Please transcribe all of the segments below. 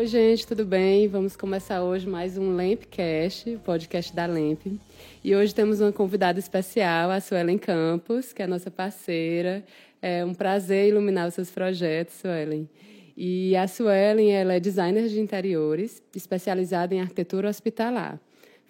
Oi, gente, tudo bem? Vamos começar hoje mais um Lampcast, podcast da Lamp. E hoje temos uma convidada especial, a Suelen Campos, que é nossa parceira. É um prazer iluminar os seus projetos, Suelen. E a Suelen, ela é designer de interiores, especializada em arquitetura hospitalar.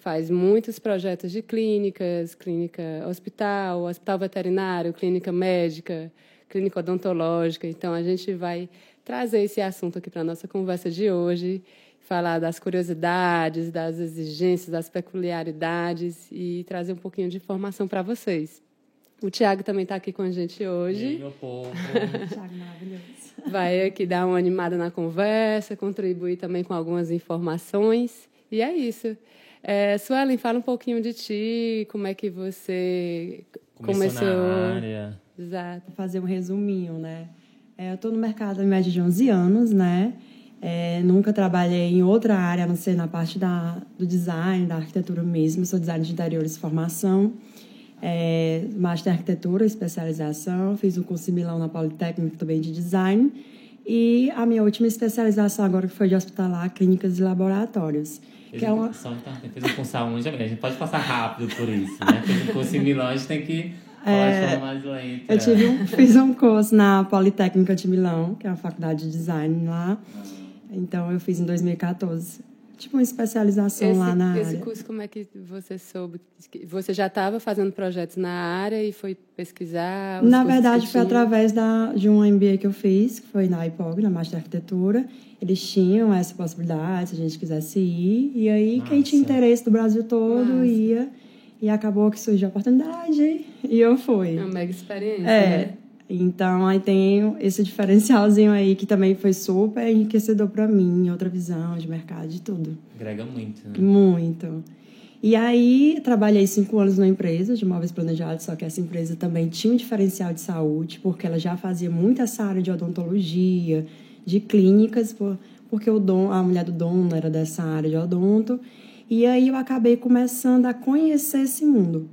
Faz muitos projetos de clínicas, clínica hospital, hospital veterinário, clínica médica, clínica odontológica. Então, a gente vai trazer esse assunto aqui para a nossa conversa de hoje, falar das curiosidades, das exigências, das peculiaridades e trazer um pouquinho de informação para vocês. O Tiago também está aqui com a gente hoje. E aí, meu povo. Tiago maravilhoso. Vai aqui dar uma animada na conversa, contribuir também com algumas informações. E é isso. É, Suelen, fala um pouquinho de ti, como é que você começou, começou... na área. Exato. Vou fazer um resuminho, né? É, eu estou no mercado há média de 11 anos, né? É, nunca trabalhei em outra área, a não ser na parte da, do design, da arquitetura mesmo. Sou designer de interiores formação. É, master em arquitetura, especialização. Fiz um curso em Milão na Politécnica também de design. E a minha última especialização agora que foi de hospitalar, clínicas e laboratórios. Que é uma... Só, fez um curso aonde? A gente pode passar rápido por isso, né? Fez um curso em Milão, a gente tem que é, mais. Eu tive um, fiz um curso na Politécnica de Milão, que é uma faculdade de design lá. Então, eu fiz em 2014. Tipo uma especialização esse, lá na esse área. Esse curso, como é que você soube? Você já estava fazendo projetos na área e foi pesquisar? Na verdade, foi através da, de um MBA que eu fiz, que foi na IPOG, na Master Arquitetura. Eles tinham essa possibilidade, se a gente quisesse ir. E aí, Nossa. quem tinha interesse do Brasil todo Nossa. ia. E acabou que surgiu a oportunidade e eu fui. É uma mega experiência. É. Né? Então, aí tem esse diferencialzinho aí que também foi super enriquecedor para mim, outra visão de mercado, de tudo. Agrega muito, né? Muito. E aí, trabalhei cinco anos numa empresa de móveis planejados, só que essa empresa também tinha um diferencial de saúde, porque ela já fazia muito essa área de odontologia, de clínicas, porque o dom, a mulher do dono era dessa área de odonto. E aí eu acabei começando a conhecer esse mundo.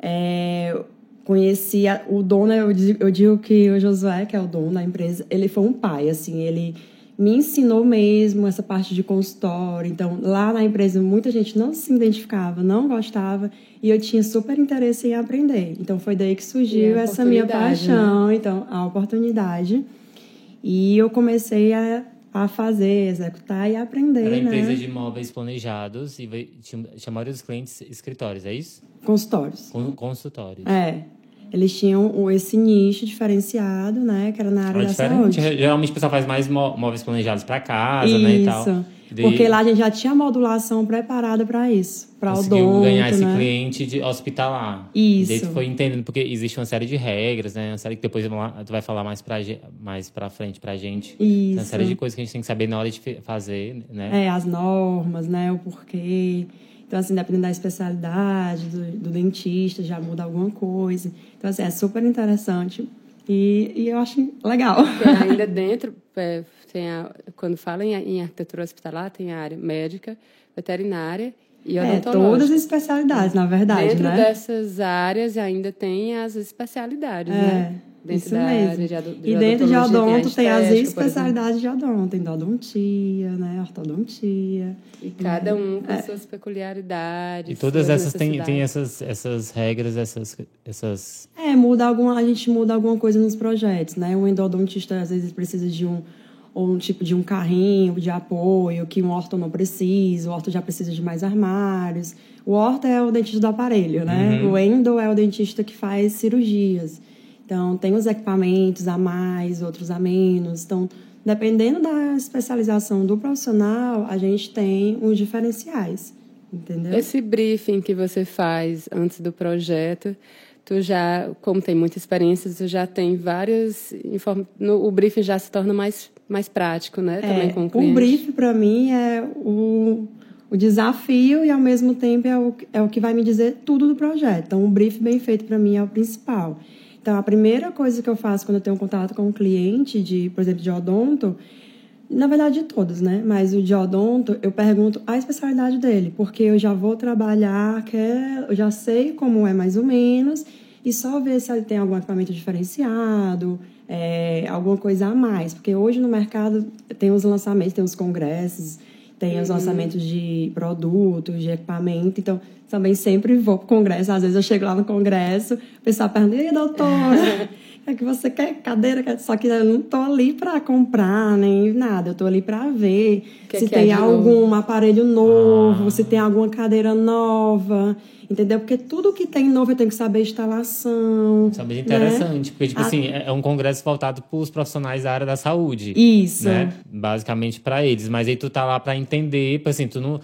É, conheci a, o dono, eu digo, eu digo que o Josué, que é o dono da empresa, ele foi um pai, assim, ele me ensinou mesmo essa parte de consultório. Então, lá na empresa, muita gente não se identificava, não gostava, e eu tinha super interesse em aprender. Então, foi daí que surgiu essa minha né? paixão, né? então, a oportunidade. E eu comecei a a fazer, executar e aprender. Era né? empresa de imóveis planejados e chamaram os clientes escritórios, é isso? Consultórios. Con consultórios. É. Eles tinham esse nicho diferenciado, né? Que era na área era da saúde. Geralmente o pessoal faz mais móveis planejados para casa, isso. né? E tal. Porque lá a gente já tinha modulação preparada para isso, para o dono. ganhar esse né? cliente de hospitalar. Isso. E daí tu foi entendendo, porque existe uma série de regras, né? Uma série que depois tu vai falar mais para mais pra frente pra gente. Isso. Tem uma série de coisas que a gente tem que saber na hora de fazer, né? É, as normas, né? O porquê. Então, assim, dependendo da especialidade do, do dentista, já muda alguma coisa. Então, assim, é super interessante. E, e eu acho legal. Ainda dentro, é, tem a, quando fala em, em, arquitetura hospitalar, tem a área médica, veterinária e é, todas as especialidades, na verdade, Dentro né? dessas áreas ainda tem as especialidades, é. né? Dentro Isso mesmo. De, de e dentro de odonto tem, tem as especialidades de odonto. Tem odontia, né? Ortodontia. E cada um com é. suas peculiaridades. E todas essas têm tem essas, essas regras, essas, essas... É, muda alguma, a gente muda alguma coisa nos projetos, né? O endodontista às vezes precisa de um ou um tipo de um carrinho de apoio que um orto não precisa, o orto já precisa de mais armários. O orto é o dentista do aparelho, né? Uhum. O endo é o dentista que faz cirurgias. Então, tem os equipamentos a mais, outros a menos. Então, dependendo da especialização do profissional, a gente tem os diferenciais, entendeu? Esse briefing que você faz antes do projeto, tu já, como tem muita experiência, tu já tem várias no, o briefing já se torna mais mais prático, né? Também é, com o cliente. O briefing para mim é o, o desafio e ao mesmo tempo é o, é o que vai me dizer tudo do projeto. Então, o briefing bem feito para mim é o principal. Então, a primeira coisa que eu faço quando eu tenho um contato com um cliente, de, por exemplo, de odonto, na verdade de todos, né? Mas o de odonto, eu pergunto a especialidade dele, porque eu já vou trabalhar, que é, eu já sei como é mais ou menos, e só ver se ele tem algum equipamento diferenciado, é, alguma coisa a mais. Porque hoje no mercado tem os lançamentos, tem os congressos, tem os uhum. lançamentos de produtos, de equipamento. Então, também sempre vou para o congresso. Às vezes eu chego lá no congresso, o pessoal pergunta, e doutora, é que você quer cadeira? Só que eu não estou ali para comprar nem nada. Eu estou ali para ver que se que tem é algum novo? aparelho novo, ah. se tem alguma cadeira nova entendeu? Porque tudo que tem novo eu tenho que saber instalação. Isso é bem interessante, né? porque, tipo a... assim, é, é um congresso voltado para os profissionais da área da saúde. Isso. Né? Basicamente para eles. Mas aí tu tá lá para entender, tipo assim, tu não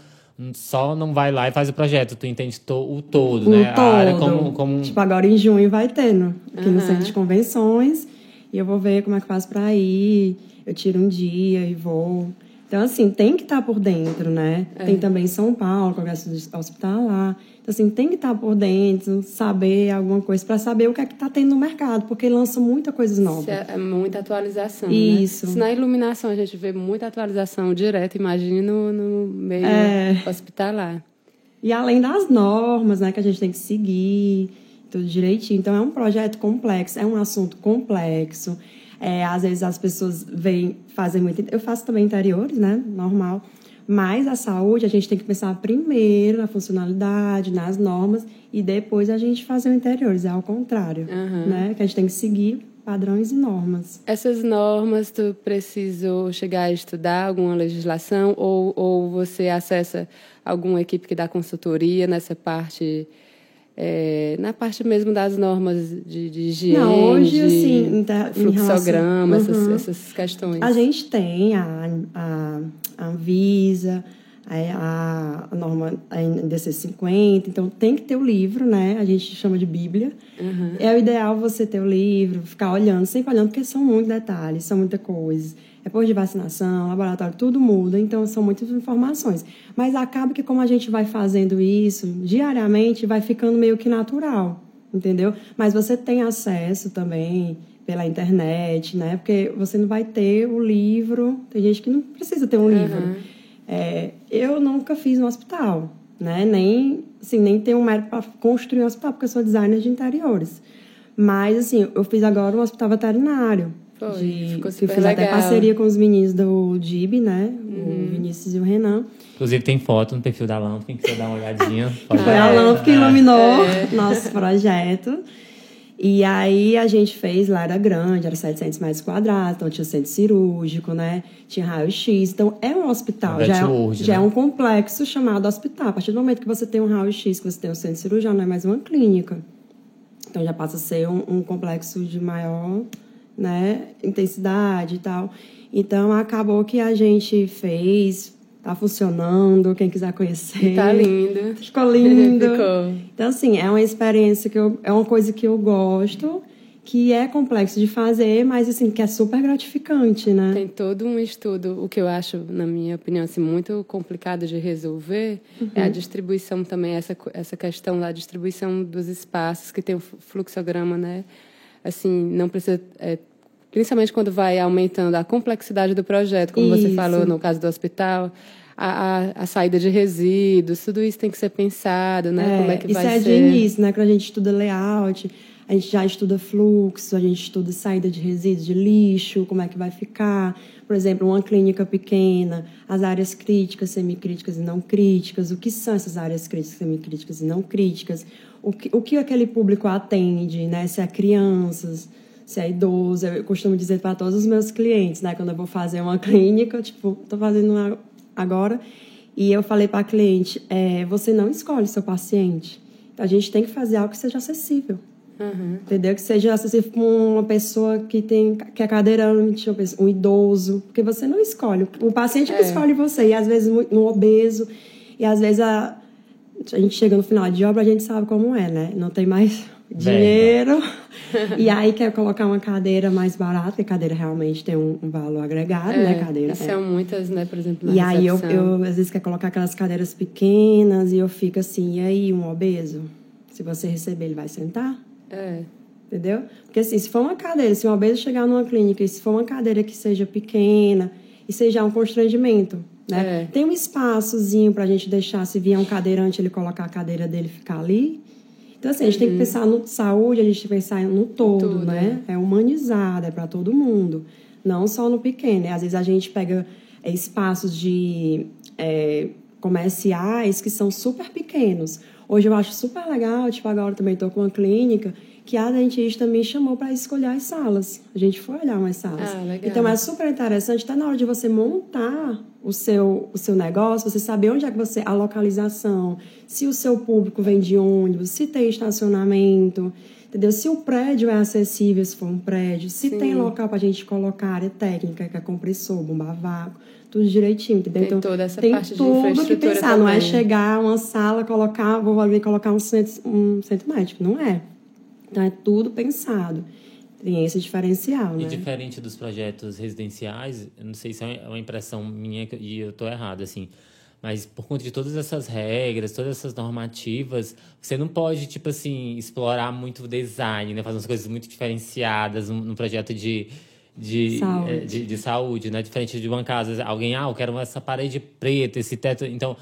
só não vai lá e faz o projeto, tu entende to, o todo, o né? Todo. A área como, como... Tipo, agora em junho vai tendo, aqui uhum. no centro de convenções, e eu vou ver como é que faz para ir, eu tiro um dia e vou. Então, assim, tem que estar tá por dentro, né? É. Tem também São Paulo, Congresso Hospitalar. Assim, tem que estar por dentro, saber alguma coisa, para saber o que é que está tendo no mercado, porque lança muita coisa nova. É, é muita atualização. Né? Isso. Né? Se na iluminação a gente vê muita atualização direta, imagine no, no meio é. hospitalar. E além das normas, né, que a gente tem que seguir, tudo direitinho. Então, é um projeto complexo, é um assunto complexo. É, às vezes as pessoas vêm, fazem muito. Eu faço também interiores, né? Normal. Mas a saúde, a gente tem que pensar primeiro na funcionalidade, nas normas, e depois a gente fazer o interiores. É ao contrário, uhum. né? Que a gente tem que seguir padrões e normas. Essas normas, tu precisa chegar a estudar alguma legislação ou, ou você acessa alguma equipe que dá consultoria nessa parte é, na parte mesmo das normas de, de higiene, Não, hoje, assim, da, fluxograma, relação, uhum. essas, essas, questões. A gente tem a, a, a Anvisa, a, a norma a NDC 50, então tem que ter o livro, né? A gente chama de Bíblia. Uhum. É o ideal você ter o livro, ficar olhando, sempre olhando, porque são muitos detalhes, são muitas coisas depois de vacinação, laboratório, tudo muda, então são muitas informações. Mas acaba que como a gente vai fazendo isso diariamente, vai ficando meio que natural, entendeu? Mas você tem acesso também pela internet, né? Porque você não vai ter o livro, tem gente que não precisa ter um livro. Uhum. É, eu nunca fiz no hospital, né? Nem, assim, nem tenho um mérito para construir um hospital, porque eu sou designer de interiores. Mas, assim, eu fiz agora um hospital veterinário. Foi, de, ficou super que eu fiz legal. até parceria com os meninos do DIB, né? Uhum. O Vinícius e o Renan. Inclusive tem foto no perfil da Lamp, quem quiser dar uma olhadinha. Foi a Lamp que iluminou é. nosso projeto. E aí a gente fez lá, era grande, era 700 metros quadrados, então tinha centro cirúrgico, né? Tinha raio-x. Então é um hospital, já, é, já é né? é um complexo chamado hospital. A partir do momento que você tem um raio-x, que você tem um centro cirúrgico, não é mais uma clínica. Então já passa a ser um, um complexo de maior né, intensidade e tal. Então acabou que a gente fez, tá funcionando, quem quiser conhecer. Tá lindo. Ficou lindo. Ficou. Então assim, é uma experiência que eu, é uma coisa que eu gosto, que é complexo de fazer, mas assim, que é super gratificante, né? Tem todo um estudo, o que eu acho, na minha opinião, assim, muito complicado de resolver uhum. é a distribuição também, essa, essa questão da distribuição dos espaços, que tem o fluxograma, né? Assim, não precisa. É, principalmente quando vai aumentando a complexidade do projeto, como isso. você falou no caso do hospital. A, a, a, saída de resíduos, tudo isso tem que ser pensado, né? É, como é que vai ser. Isso é de início, né? Quando a gente estuda layout, a gente já estuda fluxo, a gente estuda saída de resíduos de lixo, como é que vai ficar. Por exemplo, uma clínica pequena, as áreas críticas, semicríticas e não críticas, o que são essas áreas críticas, semicríticas e não críticas, o que, o que aquele público atende, né? Se é crianças, se é idoso. Eu costumo dizer para todos os meus clientes, né? Quando eu vou fazer uma clínica, tipo, estou fazendo agora, e eu falei para a cliente, é, você não escolhe seu paciente. A gente tem que fazer algo que seja acessível. Uhum. Entendeu? Que seja acessível para uma pessoa que, tem, que é cadeirante, um idoso. Porque você não escolhe. O paciente é. que escolhe você. E às vezes um obeso. E às vezes a, a gente chega no final de obra, a gente sabe como é, né? Não tem mais dinheiro. e aí quer colocar uma cadeira mais barata, porque a cadeira realmente tem um, um valor agregado, é, né? Cadeira. São é. muitas, né? Por exemplo, E aí eu, eu, às vezes, quer colocar aquelas cadeiras pequenas e eu fico assim, e aí, um obeso? Se você receber, ele vai sentar? É. Entendeu? Porque assim, se for uma cadeira, se um obeso chegar numa clínica e se for uma cadeira que seja pequena e seja um constrangimento, né? É. Tem um espaçozinho para a gente deixar, se vier um cadeirante, ele colocar a cadeira dele e ficar ali. Então, assim, a gente uhum. tem que uhum. pensar no saúde, a gente tem que pensar no todo, Tudo, né? É, é humanizado, é para todo mundo, não só no pequeno. Né? Às vezes a gente pega é, espaços de é, comerciais que são super pequenos. Hoje eu acho super legal, tipo, agora também estou com uma clínica que a dentista me chamou para escolher as salas. A gente foi olhar umas salas. Ah, então é super interessante, até na hora de você montar o seu, o seu negócio, você saber onde é que você. a localização, se o seu público vem de ônibus, se tem estacionamento, entendeu? Se o prédio é acessível, se for um prédio, se Sim. tem local para a gente colocar área técnica, que é compressor, bomba vácuo, tudo direitinho, entendeu? Tem então, toda essa tem parte tudo de que pensar, também. não é chegar uma sala, colocar, vou ali colocar um centro, um centro médico, não é. Então é tudo pensado. Tem esse diferencial, né? E diferente dos projetos residenciais, eu não sei se é uma impressão minha e eu estou errado, assim, mas por conta de todas essas regras, todas essas normativas, você não pode, tipo assim, explorar muito o design, né? Fazer umas coisas muito diferenciadas no projeto de, de saúde. É, de, de, saúde, né? Diferente de uma casa, alguém, ah, eu quero essa parede preta, esse teto. Então,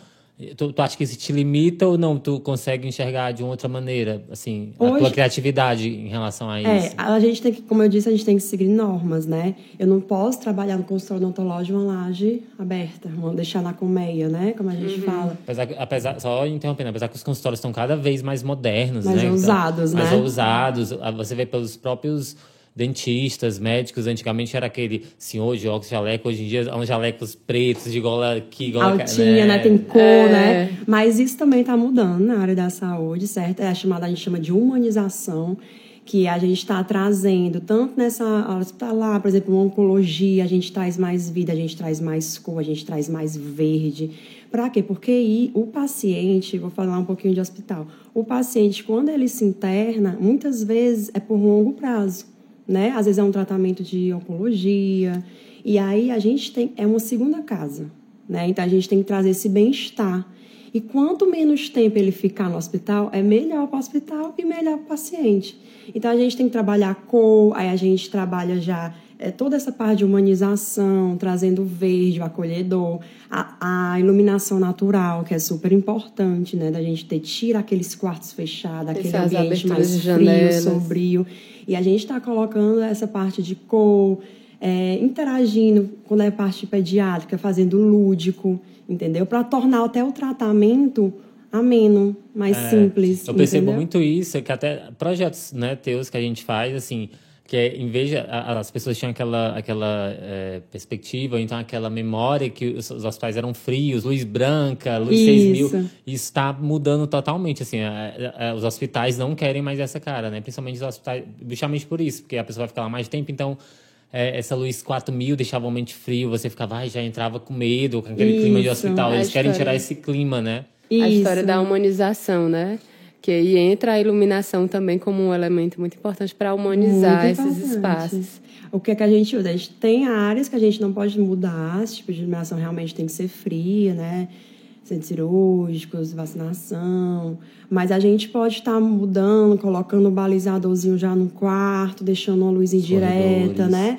Tu, tu acha que isso te limita ou não? Tu consegue enxergar de uma outra maneira, assim, Hoje, a tua criatividade em relação a é, isso? É, a gente tem que, como eu disse, a gente tem que seguir normas, né? Eu não posso trabalhar no consultório odontológico uma laje aberta, vamos deixar na colmeia, né? Como a gente uhum. fala. Apesar, apesar, só interrompendo, apesar que os consultórios estão cada vez mais modernos, mais né? ousados, então, né? Mais ousados. Você vê pelos próprios dentistas, médicos, antigamente era aquele senhor de óculos jaleco, hoje em dia são jalecos pretos, de gola aqui, gola Altinha, né? né? Tem cor, é. né? Mas isso também está mudando na área da saúde, certo? É a chamada, a gente chama de humanização, que a gente está trazendo, tanto nessa hospitalar, por exemplo, oncologia, a gente traz mais vida, a gente traz mais cor, a gente traz mais verde. Para quê? Porque o paciente, vou falar um pouquinho de hospital, o paciente, quando ele se interna, muitas vezes é por longo prazo né? Às vezes é um tratamento de oncologia. E aí a gente tem é uma segunda casa, né? Então a gente tem que trazer esse bem-estar. E quanto menos tempo ele ficar no hospital, é melhor para o hospital e melhor para o paciente. Então a gente tem que trabalhar cor, aí a gente trabalha já é, toda essa parte de humanização, trazendo o verde, o acolhedor, a, a, iluminação natural, que é super importante, né? Da gente ter, tira aqueles quartos fechados, aquele ambiente mais frio, sombrio. E a gente está colocando essa parte de cor, é, interagindo quando é parte pediátrica, fazendo lúdico, entendeu? Para tornar até o tratamento ameno, mais é, simples. Eu percebo entendeu? muito isso, que até projetos né, teus que a gente faz, assim, que é, em vez de as pessoas tinham aquela, aquela é, perspectiva, então aquela memória que os, os hospitais eram frios, luz branca, luz isso. 6000, isso está mudando totalmente, assim, é, é, os hospitais não querem mais essa cara, né, principalmente os hospitais, justamente por isso, porque a pessoa vai ficar lá mais tempo, então é, essa luz 4000 deixava o ambiente frio, você ficava, ah, já entrava com medo, com aquele isso. clima de hospital, eles querem tirar esse clima, né. Isso. A história da humanização, né? Que aí entra a iluminação também como um elemento muito importante para humanizar esses espaços. O que é que a gente usa? A gente tem áreas que a gente não pode mudar, esse tipo de iluminação realmente tem que ser fria, né? Centros cirúrgicos, vacinação. Mas a gente pode estar tá mudando, colocando um balizadorzinho já no quarto, deixando uma luz indireta, né?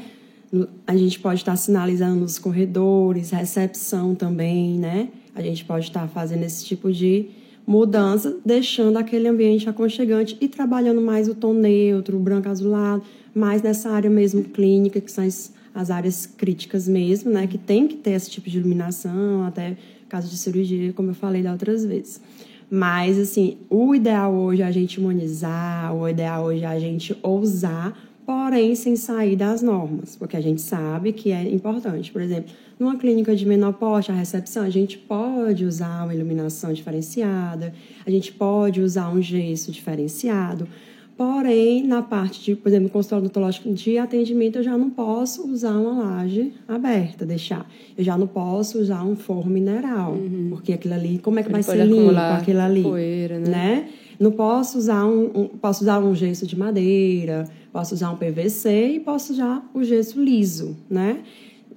A gente pode estar tá sinalizando nos corredores, recepção também, né? A gente pode estar tá fazendo esse tipo de mudança, deixando aquele ambiente aconchegante e trabalhando mais o tom neutro, o branco azulado, mais nessa área mesmo clínica, que são as, as áreas críticas mesmo, né? Que tem que ter esse tipo de iluminação, até caso de cirurgia, como eu falei da outras vezes. Mas, assim, o ideal hoje é a gente humanizar, o ideal hoje é a gente ousar, porém sem sair das normas, porque a gente sabe que é importante. Por exemplo, numa clínica de menor porte, a recepção, a gente pode usar uma iluminação diferenciada, a gente pode usar um gesso diferenciado, porém, na parte de, por exemplo, consultório odontológico de atendimento, eu já não posso usar uma laje aberta, deixar. Eu já não posso usar um forro mineral, uhum. porque aquilo ali, como é que Ele vai ser limpo aquilo ali? Poeira, né? né? Não posso usar um, um, posso usar um gesso de madeira, posso usar um PVC e posso usar o gesso liso, né?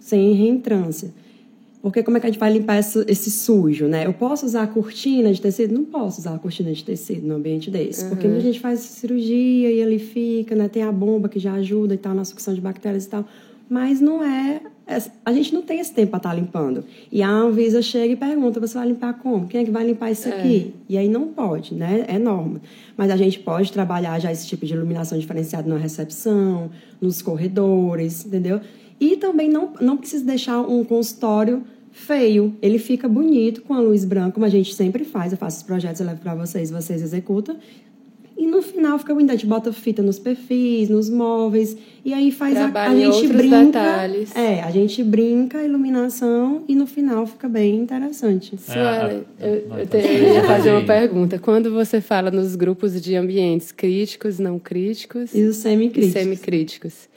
sem reentrância. Porque como é que a gente vai limpar esse, esse, sujo, né? Eu posso usar cortina de tecido? Não posso usar a cortina de tecido num ambiente desse. Uhum. Porque a gente faz cirurgia e ele fica, né? Tem a bomba que já ajuda e tal na sucção de bactérias e tal. Mas não é, é a gente não tem esse tempo para estar tá limpando. E a Anvisa chega e pergunta: você vai limpar como? Quem é que vai limpar isso é. aqui? E aí não pode, né? É norma. Mas a gente pode trabalhar já esse tipo de iluminação diferenciada na recepção, nos corredores, entendeu? E também não, não precisa deixar um consultório feio. Ele fica bonito com a luz branca, como a gente sempre faz. Eu faço os projetos, eu levo para vocês, vocês executam. E no final fica bonito. A gente bota fita nos perfis, nos móveis. E aí faz a, a, gente brinca. Detalhes. É, a gente brinca a iluminação e no final fica bem interessante. Suela, é, eu, eu, eu ia fazer uma pergunta. Quando você fala nos grupos de ambientes críticos, não críticos e os semicríticos, e semicríticos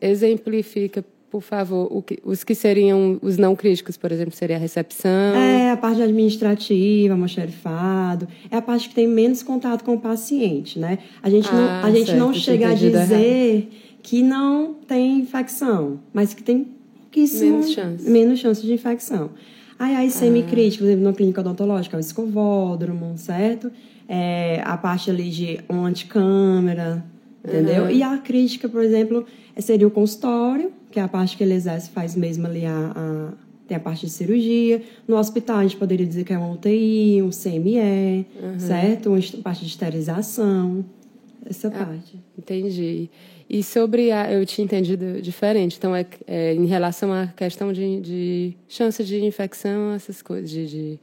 exemplifica por favor, que, os que seriam os não críticos, por exemplo, seria a recepção? É, a parte administrativa, almoxerifado, é a parte que tem menos contato com o paciente, né? A gente ah, não, a gente certo, não chega a dizer que não tem infecção, mas que tem pouquíssimo... Menos chance. Menos chance de infecção. Aí, aí semicrítico, por exemplo, na clínica odontológica, é o escovódromo, certo? É, a parte ali de uma anticâmera, entendeu? Uhum. E a crítica, por exemplo, seria o consultório, que é a parte que ele exerce, faz mesmo ali a, a tem a parte de cirurgia. No hospital, a gente poderia dizer que é uma UTI, um CME, uhum. certo? Uma parte de esterilização, essa ah, parte. Entendi. E sobre a. Eu tinha entendido diferente. Então, é, é em relação à questão de, de chance de infecção, essas coisas, de, de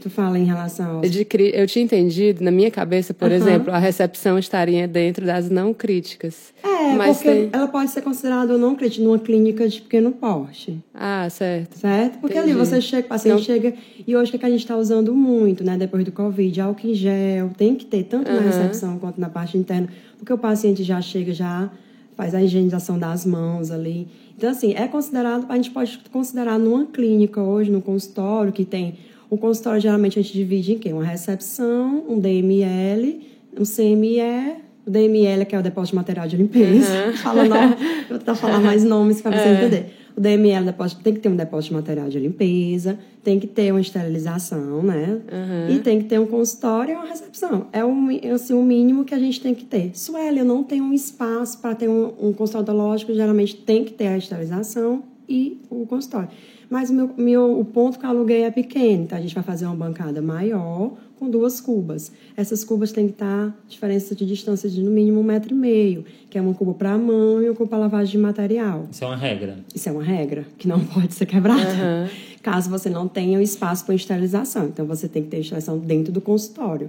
Tu fala em relação ao... De, eu tinha entendido, na minha cabeça, por uhum. exemplo, a recepção estaria dentro das não críticas. É, mas porque tem... ela pode ser considerada não crítica numa clínica de pequeno porte. Ah, certo. Certo? Porque Entendi. ali você chega, o paciente não... chega... E hoje o que a gente está usando muito, né? Depois do Covid, álcool em gel. Tem que ter, tanto uhum. na recepção quanto na parte interna. Porque o paciente já chega, já faz a higienização das mãos ali. Então, assim, é considerado... A gente pode considerar numa clínica hoje, no consultório, que tem o consultório geralmente a gente divide em quê? Uma recepção, um DML, um CME, o DML que é o depósito de material de limpeza. Uhum. Fala não, vou tentar falar mais nomes para você é. entender. O DML depósito, tem que ter um depósito de material de limpeza, tem que ter uma esterilização, né? Uhum. E tem que ter um consultório e uma recepção. É o, assim, o mínimo que a gente tem que ter. Sueli, eu não tenho um espaço para ter um, um consultório odontológico, geralmente tem que ter a esterilização e o consultório. Mas o, meu, meu, o ponto que eu aluguei é pequeno, então a gente vai fazer uma bancada maior com duas cubas. Essas cubas têm que estar diferença de distância de no mínimo um metro e meio, que é uma cuba para a mão e uma cuba para lavagem de material. Isso é uma regra. Isso é uma regra que não pode ser quebrada. Uhum. Caso você não tenha o espaço para esterilização, então você tem que ter esterilização dentro do consultório.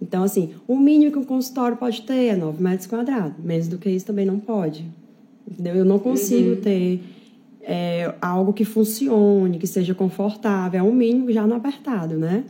Então, assim, o mínimo que um consultório pode ter é 9 metros quadrados. Menos do que isso também não pode. Entendeu? Eu não consigo uhum. ter é, algo que funcione, que seja confortável, é o mínimo já no apertado, né?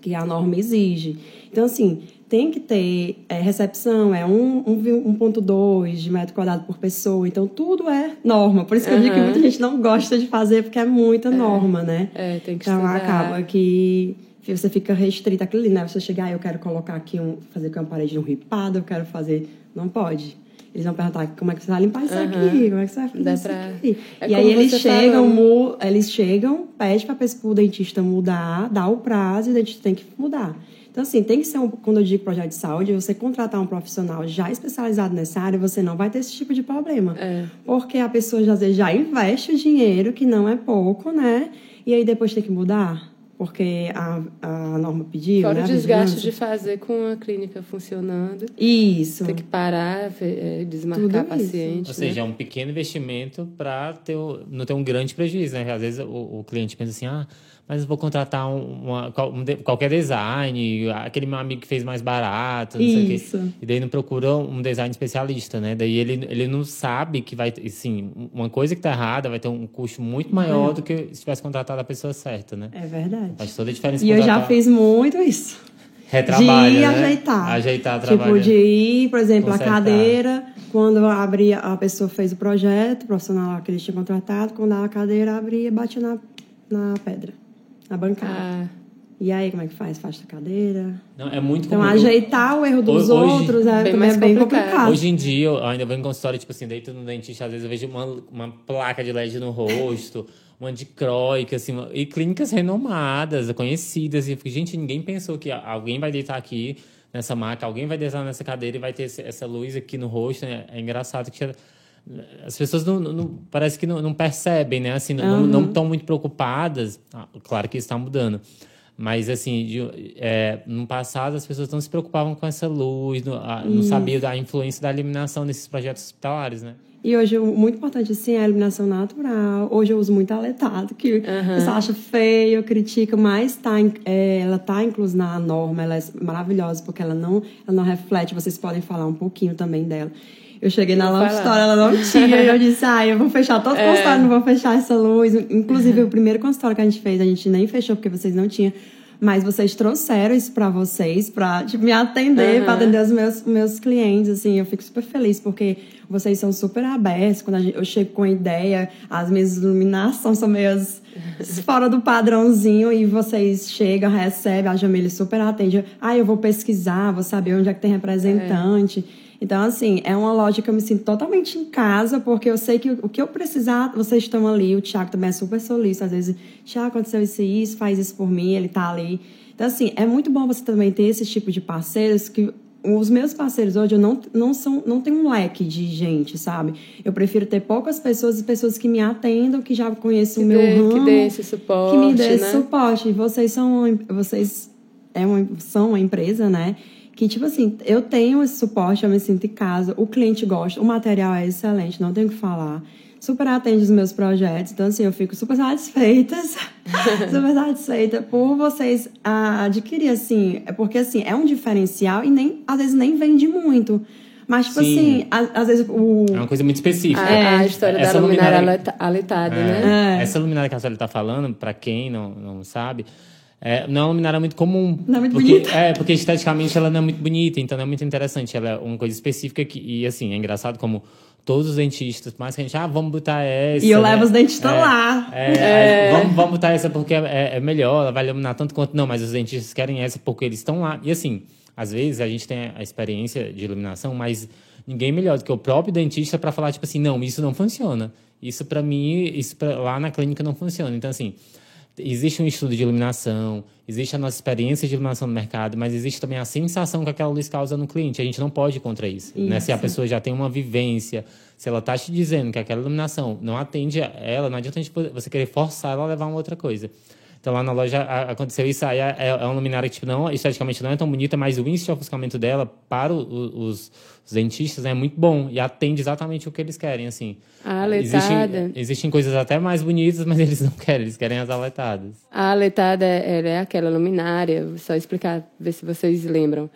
Que a norma exige. Então, assim, tem que ter é, recepção, é 1,2 de metro quadrado por pessoa, então tudo é norma. Por isso que uhum. eu digo que muita gente não gosta de fazer, porque é muita é. norma, né? É, tem que Então estudar. acaba que você fica restrita àquilo ali, né? Você chegar, ah, eu quero colocar aqui um, fazer com uma parede um ripado, eu quero fazer. Não pode. Eles vão perguntar como é que você vai limpar isso uhum. aqui, como é que você vai fazer isso pra... aqui. É e aí eles chegam, mu... eles chegam, pede para o dentista mudar, dá o prazo e o dentista tem que mudar. Então, assim, tem que ser um, quando eu digo projeto de saúde, você contratar um profissional já especializado nessa área, você não vai ter esse tipo de problema. É. Porque a pessoa, às vezes, já investe o dinheiro, que não é pouco, né? E aí depois tem que mudar porque a, a norma pediu. Fora né, o desgaste de fazer com a clínica funcionando. Isso. Tem que parar, é, desmarcar Tudo paciente. Isso. Ou seja, né? é um pequeno investimento para ter, não ter um grande prejuízo, né? Às vezes o, o cliente pensa assim, ah mas vou contratar uma, um, qualquer design, aquele meu amigo que fez mais barato, não Isso. sei o quê. E daí não procura um design especialista, né? Daí ele, ele não sabe que vai, sim, uma coisa que tá errada vai ter um custo muito maior do que se tivesse contratado a pessoa certa, né? É verdade. Faz toda a diferença. E contratar... eu já fiz muito isso. Retrabalho, de ir né? ajeitar. Ajeitar Tipo, de ir, por exemplo, Consertar. a cadeira, quando abria, a pessoa fez o projeto, o profissional que eles tinham contratado, quando a cadeira abria, batia na, na pedra na bancada. Ah. E aí, como é que faz? Faz a cadeira? Não, é muito Então, ajeitar o erro dos hoje, outros é, bem também é bem complicado. complicado. Hoje em dia, eu ainda vou em consultório, tipo assim, deito no dentista, às vezes eu vejo uma, uma placa de LED no rosto, uma dicróica, assim, uma, e clínicas renomadas, conhecidas. E eu fico, gente, ninguém pensou que alguém vai deitar aqui nessa maca, alguém vai deitar nessa cadeira e vai ter essa luz aqui no rosto. Né? É engraçado que as pessoas não, não parece que não, não, percebem, né? Assim, uhum. não estão muito preocupadas. Ah, claro que está mudando. Mas, assim, de, é, no passado as pessoas não se preocupavam com essa luz, não, a, não sabiam da influência da iluminação nesses projetos hospitalares, né? E hoje, muito importante, assim, é a iluminação natural. Hoje eu uso muito aletado, que uhum. você acha feio, critica, mas tá, é, ela tá inclusa na norma, ela é maravilhosa, porque ela não, ela não reflete. Vocês podem falar um pouquinho também dela. Eu cheguei na Love Store, ela não tinha, e eu disse, ah, eu vou fechar todo o é. consultório, não vou fechar essa luz. Inclusive, o primeiro consultório que a gente fez, a gente nem fechou, porque vocês não tinham mas vocês trouxeram isso para vocês, para tipo, me atender, uhum. para atender os meus, meus clientes, assim, eu fico super feliz, porque vocês são super abertos, quando gente, eu chego com ideia, as minhas iluminações são meio fora do padrãozinho, e vocês chegam, recebem, a Jamile super atende, ah, eu vou pesquisar, vou saber onde é que tem representante... É. Então, assim, é uma loja que eu me sinto totalmente em casa, porque eu sei que o que eu precisar, vocês estão ali. O Thiago também é super solícito. Às vezes, Thiago, aconteceu isso e isso, faz isso por mim, ele tá ali. Então, assim, é muito bom você também ter esse tipo de parceiros que os meus parceiros hoje eu não, não são não tem um leque de gente, sabe? Eu prefiro ter poucas pessoas e pessoas que me atendam, que já conhecem o meu dê, ramo, que dê esse suporte, que me dê né? esse suporte. E vocês são vocês é uma, são uma empresa, né? Que, tipo assim, eu tenho esse suporte, eu me sinto em casa, o cliente gosta, o material é excelente, não tenho o que falar. Super atende os meus projetos, então, assim, eu fico super satisfeita, super satisfeita por vocês adquirir, assim, é porque, assim, é um diferencial e nem, às vezes nem vende muito. Mas, tipo Sim. assim, às, vezes o. É uma coisa muito específica. A, é, a história da luminária, luminária aletada, é, né? É. Essa luminária que a senhora está falando, para quem não, não sabe, é, não é uma luminária muito comum. Não é muito porque, bonita. É, porque esteticamente ela não é muito bonita, então não é muito interessante. Ela é uma coisa específica que, e assim, é engraçado como todos os dentistas, mais que a gente, ah, vamos botar essa. E eu levo os dentistas é, lá. É, é. Vamos, vamos botar essa porque é, é, melhor, ela vai iluminar tanto quanto. Não, mas os dentistas querem essa porque eles estão lá. E assim, às vezes a gente tem a experiência de iluminação, mas ninguém melhor do que o próprio dentista para falar, tipo assim, não, isso não funciona. Isso para mim, isso pra, lá na clínica não funciona. Então, assim, existe um estudo de iluminação, existe a nossa experiência de iluminação no mercado, mas existe também a sensação que aquela luz causa no cliente. A gente não pode ir contra isso. isso. Né? Se a pessoa já tem uma vivência, se ela está te dizendo que aquela iluminação não atende ela, não adianta você querer forçar ela a levar uma outra coisa. Então lá na loja aconteceu isso, aí é, é, é uma luminária que tipo, não, esteticamente não é tão bonita, mas o índice de ofuscamento dela para o, os, os, dentistas é muito bom e atende exatamente o que eles querem, assim. A aletada. Existem, existem coisas até mais bonitas, mas eles não querem, eles querem as aletadas. A aletada é, é aquela luminária, vou só explicar, ver se vocês lembram.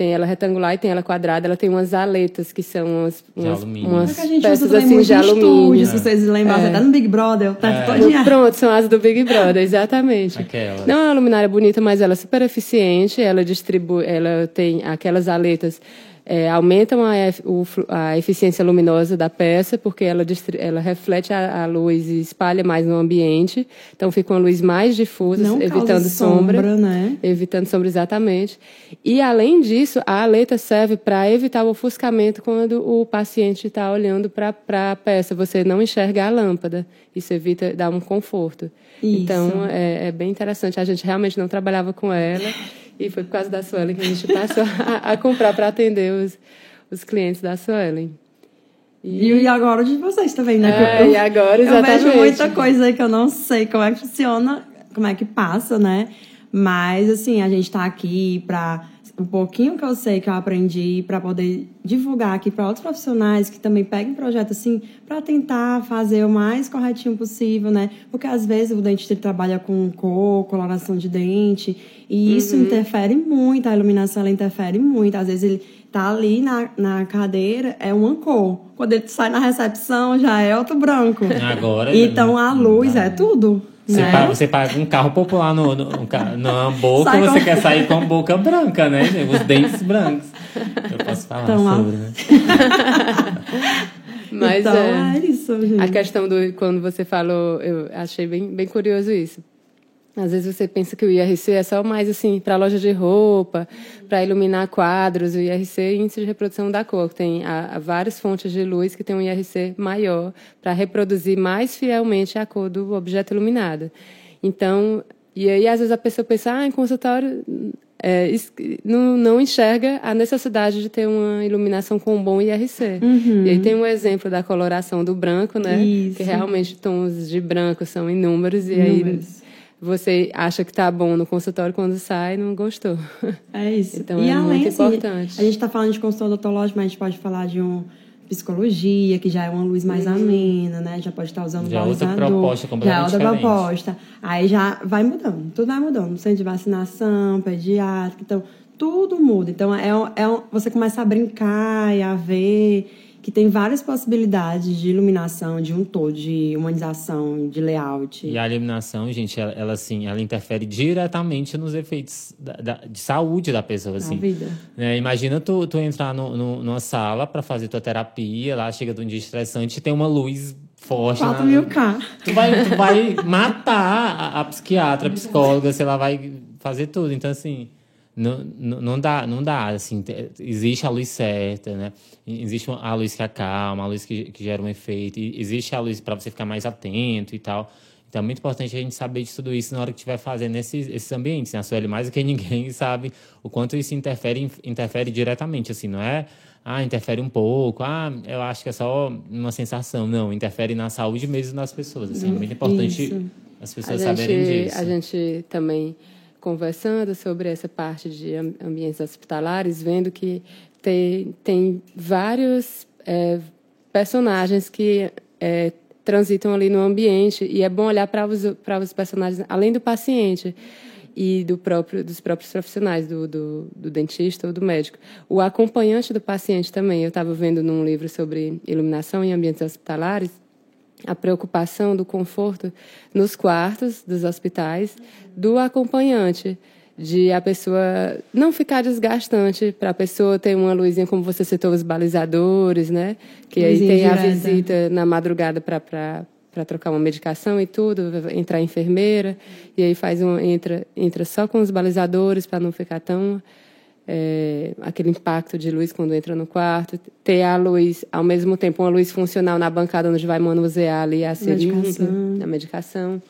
Tem ela retangular e tem ela quadrada. Ela tem umas aletas que são umas, umas, umas é a gente peças assim de alumínio. se vocês lembram, é. até no Big Brother, tá é. Pronto, são as do Big Brother, exatamente. Aquelas. Não é uma luminária bonita, mas ela é super eficiente. Ela distribui, ela tem aquelas aletas é, aumentam a, a, eficiência luminosa da peça, porque ela, ela reflete a, a, luz e espalha mais no ambiente. Então fica uma luz mais difusa, Não evitando sombra. sombra né? Evitando sombra, exatamente. E, além disso, a aleta serve para evitar o ofuscamento quando o paciente está olhando para a peça. Você não enxerga a lâmpada. Isso evita, dá um conforto. Isso. Então, é, é bem interessante. A gente realmente não trabalhava com ela. E foi por causa da Suelen que a gente passou a, a comprar para atender os, os clientes da Suelen. E... e, agora de vocês também, né? É, eu, e agora, exatamente. Eu vejo muita coisa aí que eu não sei como é que funciona, como é que passa, né? Mas, assim, a gente está aqui para um pouquinho que eu sei que eu aprendi para poder divulgar aqui para outros profissionais que também peguem projeto assim para tentar fazer o mais corretinho possível, né? Porque às vezes o dentista trabalha com cor, coloração de dente e isso uhum. interfere muito, a iluminação ela interfere muito. Às vezes ele tá ali na, na cadeira, é uma cor. Quando ele sai na recepção, já é outro branco. Agora. Então a luz é tudo. Você, né? paga, você paga um carro popular no, no, no, boca, Sai você com... quer sair com a boca branca, né? Os dentes brancos. Eu posso falar então, sobre, né? Mas então, é, é isso, gente. A questão do quando você falou, eu achei bem, bem curioso isso. Às vezes você pensa que o IRC é só mais assim para loja de roupa, para iluminar quadros. O IRC é índice de reprodução da cor. Tem a, a várias fontes de luz que tem um IRC maior para reproduzir mais fielmente a cor do objeto iluminado. Então, e aí às vezes a pessoa pensa, ah, em consultório é, não, não, enxerga a necessidade de ter uma iluminação com um bom IRC. Uhum. E aí tem um exemplo da coloração do branco, né? Isso. Que realmente tons de branco são inúmeros, e inúmeros. aí você acha que tá bom no consultório quando sai não gostou. É isso. Então e é além, muito assim, importante. A gente está falando de consultório odontológico, mas a gente pode falar de um psicologia, que já é uma luz mais amena, né? Já pode estar usando já balizador. outra proposta completamente Já é outra diferente. proposta. Aí já vai mudando, tudo vai mudando. Centro de vacinação, pediátrica, então tudo muda. Então é, é, você começa a brincar e a ver que tem várias possibilidades de iluminação de um todo, de humanização, de layout. E a iluminação, gente, ela, ela assim, ela interfere diretamente nos efeitos da, da, de saúde da pessoa, assim. Na vida. É, imagina tu, tu entrar no, no, numa sala para fazer tua terapia, lá chega de um dia estressante e tem uma luz forte. 4 mil K. Tu vai, tu vai matar a, a psiquiatra, a psicóloga, sei lá, vai fazer tudo. Então, assim não, não, dá, não dá, assim, existe a luz certa, né? Existe a luz que acalma, a luz que, que gera um efeito, existe a luz para você ficar mais atento e tal. Então é muito importante a gente saber de tudo isso na hora que estiver fazendo esses, esses ambientes. Né? A Sueli, mais do que ninguém, sabe o quanto isso interfere, interfere diretamente, assim, não é? Ah, interfere um pouco, ah, eu acho que é só uma sensação. Não, interfere na saúde mesmo das pessoas. Assim, é muito importante isso. as pessoas a saberem gente, disso. A gente também conversando sobre essa parte de ambientes hospitalares, vendo que tem, tem vários é, personagens que é, transitam ali no ambiente e é bom olhar para os, para os personagens além do paciente e do próprio, dos próprios profissionais, do, do, do dentista ou do médico. O acompanhante do paciente também. Eu estava vendo num livro sobre iluminação em ambientes hospitalares a preocupação do conforto nos quartos dos hospitais do acompanhante de a pessoa não ficar desgastante para a pessoa ter uma luzinha como você citou os balizadores né? Que aí tem a visita na madrugada para para trocar uma medicação e tudo entrar a enfermeira e aí faz um entra entra só com os balizadores para não ficar tão é, aquele impacto de luz quando entra no quarto, ter a luz, ao mesmo tempo, uma luz funcional na bancada onde vai manusear ali a seringa, medicação. a medicação.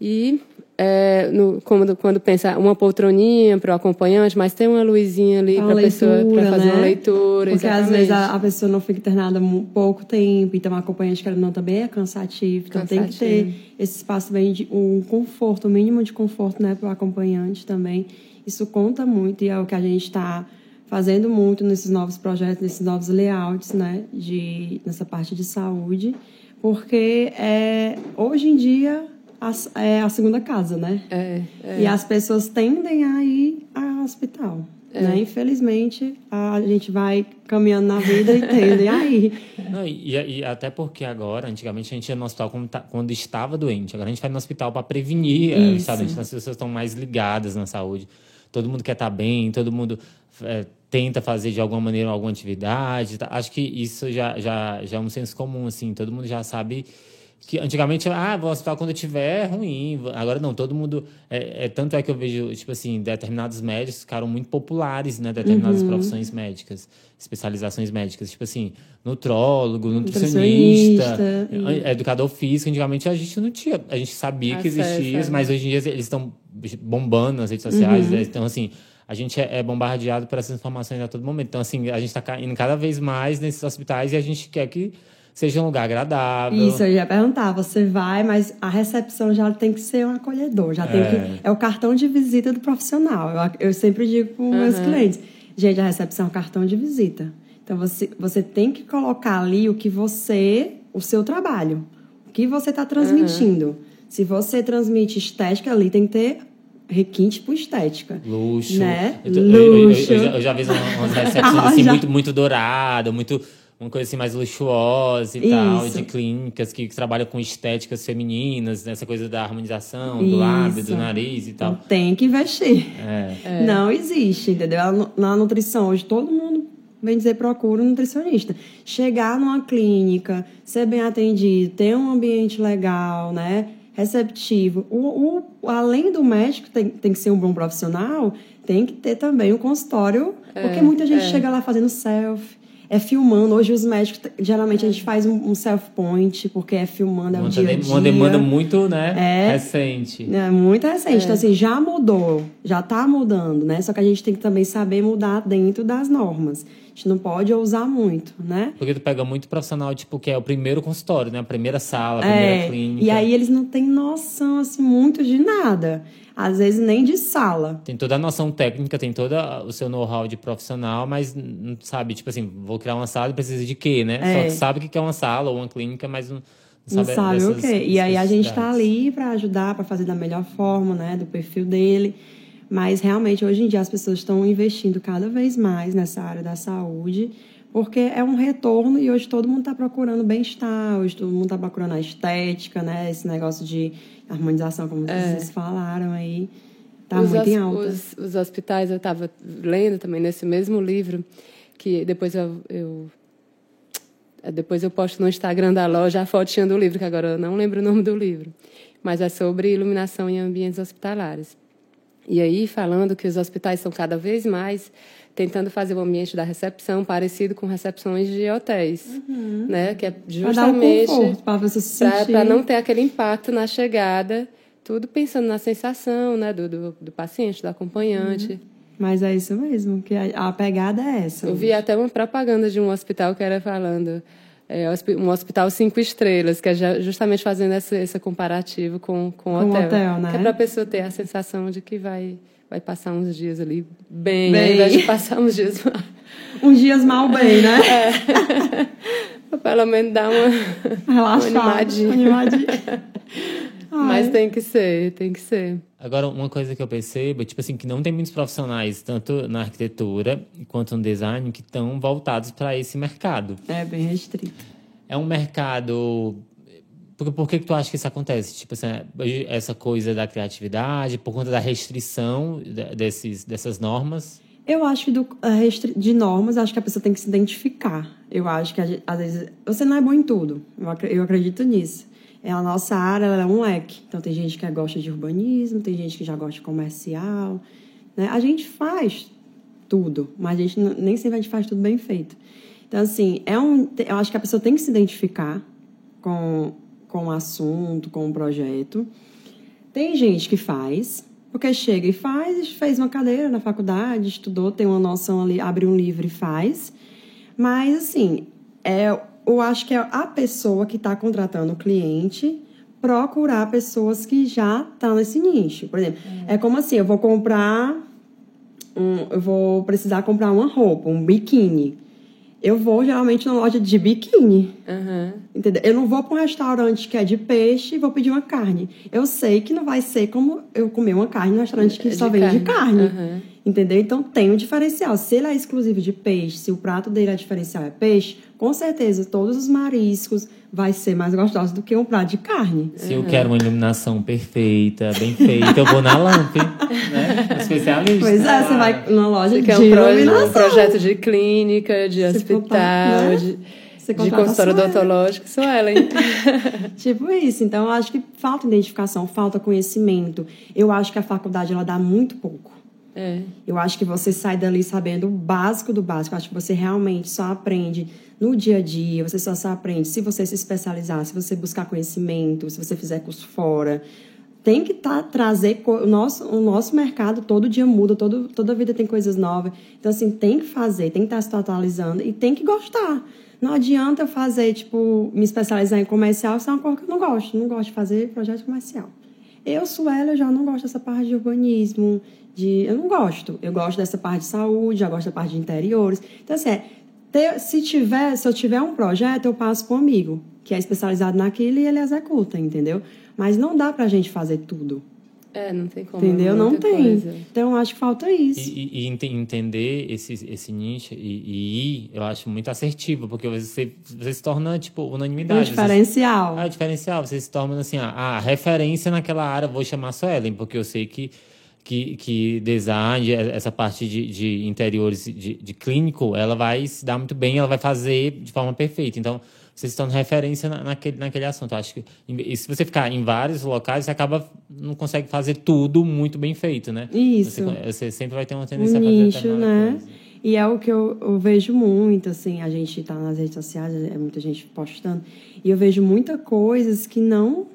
E é, no, quando, quando pensa uma poltroninha para o acompanhante, mas tem uma luzinha ali para a pessoa para fazer né? uma leitura. Porque exatamente. às vezes a, a, pessoa não fica internada pouco tempo, então o acompanhante que não também é cansativo, então cansativo. tem que ter esse espaço também de um conforto, o um mínimo de conforto né, para o acompanhante também. Isso conta muito e é o que a gente está fazendo muito nesses novos projetos, nesses novos layouts, né, de, nessa parte de saúde, porque é, hoje em dia a, é a segunda casa, né? É, é. E as pessoas tendem a ir ao hospital. É. Né? Infelizmente, a gente vai caminhando na vida e tendem a ir. Não, e, e, até porque agora, antigamente, a gente ia no hospital quando, tá, quando estava doente. Agora a gente vai no hospital para prevenir, Isso. sabe? As pessoas estão mais ligadas na saúde todo mundo quer estar tá bem, todo mundo é, tenta fazer de alguma maneira alguma atividade. Tá? Acho que isso já, já, já é um senso comum, assim, todo mundo já sabe que antigamente, ah, vou ao hospital quando eu tiver ruim. Agora não, todo mundo. É, é, tanto é que eu vejo, tipo assim, determinados médicos ficaram muito populares, né? Determinadas uhum. profissões médicas, especializações médicas. Tipo assim, nutrólogo, nutricionista, nutricionista educador físico. Antigamente a gente não tinha. A gente sabia que existia, mas hoje em dia eles estão bombando nas redes sociais. Uhum. Né? Então, assim, a gente é, é bombardeado por essas informações a todo momento. Então, assim, a gente está indo cada vez mais nesses hospitais e a gente quer que seja um lugar agradável. Isso, eu ia perguntar. Você vai, mas a recepção já tem que ser um acolhedor. Já é. tem que. É o cartão de visita do profissional. Eu, eu sempre digo para os uhum. meus clientes: gente, a recepção é o cartão de visita. Então você, você tem que colocar ali o que você. o seu trabalho. O que você está transmitindo. Uhum. Se você transmite estética ali, tem que ter requinte por estética. Luxo. Né? Eu, Luxo. Eu, eu, eu, já vi umas recepções assim, já... muito, muito dourada, muito uma coisa assim mais luxuosa e Isso. tal, de clínicas que, que, trabalham com estéticas femininas, essa coisa da harmonização Isso. do lábio, do nariz e tal. Tem que investir. É. É. Não existe, entendeu? Na nutrição hoje todo mundo vem dizer procura um nutricionista. Chegar numa clínica, ser bem atendido, ter um ambiente legal, né? Receptivo. O, o além do médico tem, tem que ser um bom profissional, tem que ter também um consultório, é, porque muita gente é. chega lá fazendo selfie é filmando. Hoje os médicos, geralmente a gente faz um, um self-point, porque é filmando, é o Uma, dia a dia. uma demanda muito, né, É. recente. É muito recente. Então, assim, já mudou, já tá mudando, né? Só que a gente tem que também saber mudar dentro das normas. Gente não pode ousar muito, né? Porque tu pega muito profissional, tipo, que é o primeiro consultório, né? A primeira sala, a primeira É, clínica. e aí eles não têm noção, assim, muito de nada. Às vezes nem de sala. Tem toda a noção técnica, tem todo o seu know-how de profissional, mas não sabe, tipo assim, vou criar uma sala e precisa de quê, né? É. Só que sabe o que é uma sala ou uma clínica, mas não, Não sabe, o quê? E aí a gente tá especificidades. ali para ajudar, para fazer da melhor forma, né? Do perfil dele. Mas realmente hoje em dia as pessoas estão investindo cada vez mais nessa área da saúde, porque é um retorno e hoje todo mundo está procurando bem-estar, hoje todo mundo está procurando a estética, né? Esse negócio de harmonização, como vocês falaram aí, tá É. os, muito em alta. Os, os hospitais, eu estava lendo também nesse mesmo livro, que depois eu, eu- depois eu posto no Instagram da loja a fotinha do livro, que agora eu não lembro o nome do livro. Mas é sobre iluminação em ambientes hospitalares. E aí, falando que os hospitais estão cada vez mais tentando fazer o ambiente da recepção parecido com recepções de hotéis, né? Que é um justamente para não ter aquele impacto na chegada, tudo pensando na sensação né, do, do, do paciente, do acompanhante. Mas é isso mesmo, que a, a pegada é essa. Eu vi até uma propaganda de um hospital que era falando é, um hospital cinco estrelas, que é justamente fazendo esse, esse comparativo com, com o Com o hotel. hotel, né? Que é para a pessoa ter a sensação de que vai, vai passar uns dias ali bem, Bem. ao invés de passar uns dias mal. Uns dias mal bem, né? Pra Pelo menos dar uma, Relaxado. uma animadinha. Mas tem que ser, tem que ser. Agora, uma coisa que eu percebo, tipo assim, que não tem muitos profissionais, tanto na arquitetura quanto no design, que estão voltados para esse mercado. É bem restrito. É um mercado. Por, por que, que tu acha que isso acontece? Tipo, essa, essa coisa da criatividade, por conta da restrição de- desses, dessas normas? Eu acho que do, de normas, acho que a pessoa tem que se identificar. Eu acho que às vezes você não é bom em tudo. Eu acredito nisso. É a nossa área, ela é um leque. Então tem gente que gosta de urbanismo, tem gente que já gosta de comercial. Né? A gente faz tudo, mas a gente nem sempre a gente faz tudo bem feito. Então assim, é um, eu acho que a pessoa tem que se identificar com com o assunto, com o projeto. Tem gente que faz, porque chega e faz, fez uma cadeira na faculdade, estudou, tem uma noção ali, abre um livro e faz. Mas, assim, é, eu acho que é a pessoa que está contratando o cliente procurar pessoas que já estão nesse nicho. Por exemplo, é como assim, eu vou comprar, um, eu vou precisar comprar uma roupa, um biquíni. Eu vou geralmente na loja de biquíni. Aham. Entendeu? Eu não vou para um restaurante que é de peixe e vou pedir uma carne. Eu sei que não vai ser como eu comer uma carne no restaurante que De só vende carne. Aham. Entendeu? Então tem um diferencial. Se ele é exclusivo de peixe, se o prato dele é diferencial é peixe, com certeza todos os mariscos vai ser mais gostoso do que um prato de carne. Se eu quero uma iluminação perfeita, bem feita, eu vou na Lamp, né? Especialista. Pois é, você vai numa loja Você de quer um, iluminação. um projeto de clínica, de Você hospital, né? de, de consultório odontológico. Sou ela, hein? Tipo isso. Então, eu acho que falta identificação, falta conhecimento. Eu acho que a faculdade ela dá muito pouco. É. Eu acho que você sai dali sabendo o básico do básico. Eu acho que você realmente só aprende no dia a dia, você só, só aprende se você se especializar, se você buscar conhecimento, se você fizer curso fora. Tem que tá, trazer o nosso, o nosso mercado todo dia muda, todo, toda vida tem coisas novas. Então, assim, tem que fazer, tem que estar se atualizando e tem que gostar. Não adianta eu fazer, tipo, me especializar em comercial, isso é uma coisa que eu não gosto. Não gosto de fazer projeto comercial. Eu, Suela, já não gosto dessa parte de urbanismo, de... Eu não gosto. Eu gosto dessa parte de saúde, já gosto da parte de interiores. Então, assim, é, ter- se, tiver, se eu tiver um projeto, eu passo para um amigo, que é especializado naquilo e ele executa, entendeu? Mas não dá pra gente fazer tudo, É, não tem como. entendeu? é Não tem. coisa. Então, eu acho que falta isso. E, e- e ente- entender esse, esse nicho e, e ir, eu acho muito assertivo, porque você, você se torna, tipo, um unanimidade. Você- diferencial. Ah, o diferencial. Você se torna, assim, a, a referência naquela área, vou chamar só Ellen, porque eu sei que, que, que design, essa parte de, de interiores, de, de clínico, ela vai se dar muito bem, ela vai fazer de forma perfeita. Então, você se torna referência na- naquele, naquele assunto. Eu acho que e se você ficar em vários locais, você acaba não consegue fazer tudo muito bem feito, né? Isso. Você, você sempre vai ter uma um tendência a fazer nicho, né? coisa. E é o que eu, eu vejo muito, assim, a gente está nas redes sociais, é muita gente postando, e eu vejo muita coisas que não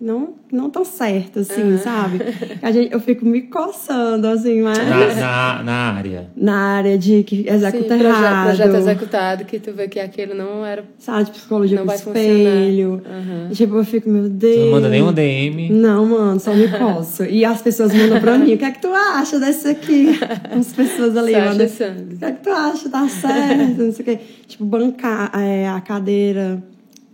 não não tão certo, assim, uhum. sabe? A gente, eu fico me coçando, assim, mas... Na, na, na área. Na área de que executa Sim, errado. Projeto, projeto executado, que tu vê que aquilo não era... Sabe, psicologia não com espelho. Uhum. Tipo, eu fico, meu Deus... Tu não manda nenhum DM? Não, mano, só me posso. E as pessoas mandam pra mim, o que é que tu acha desse aqui? As pessoas ali mandam, o que é que tu acha? Tá certo? Não sei o quê. Tipo, bancar é, a cadeira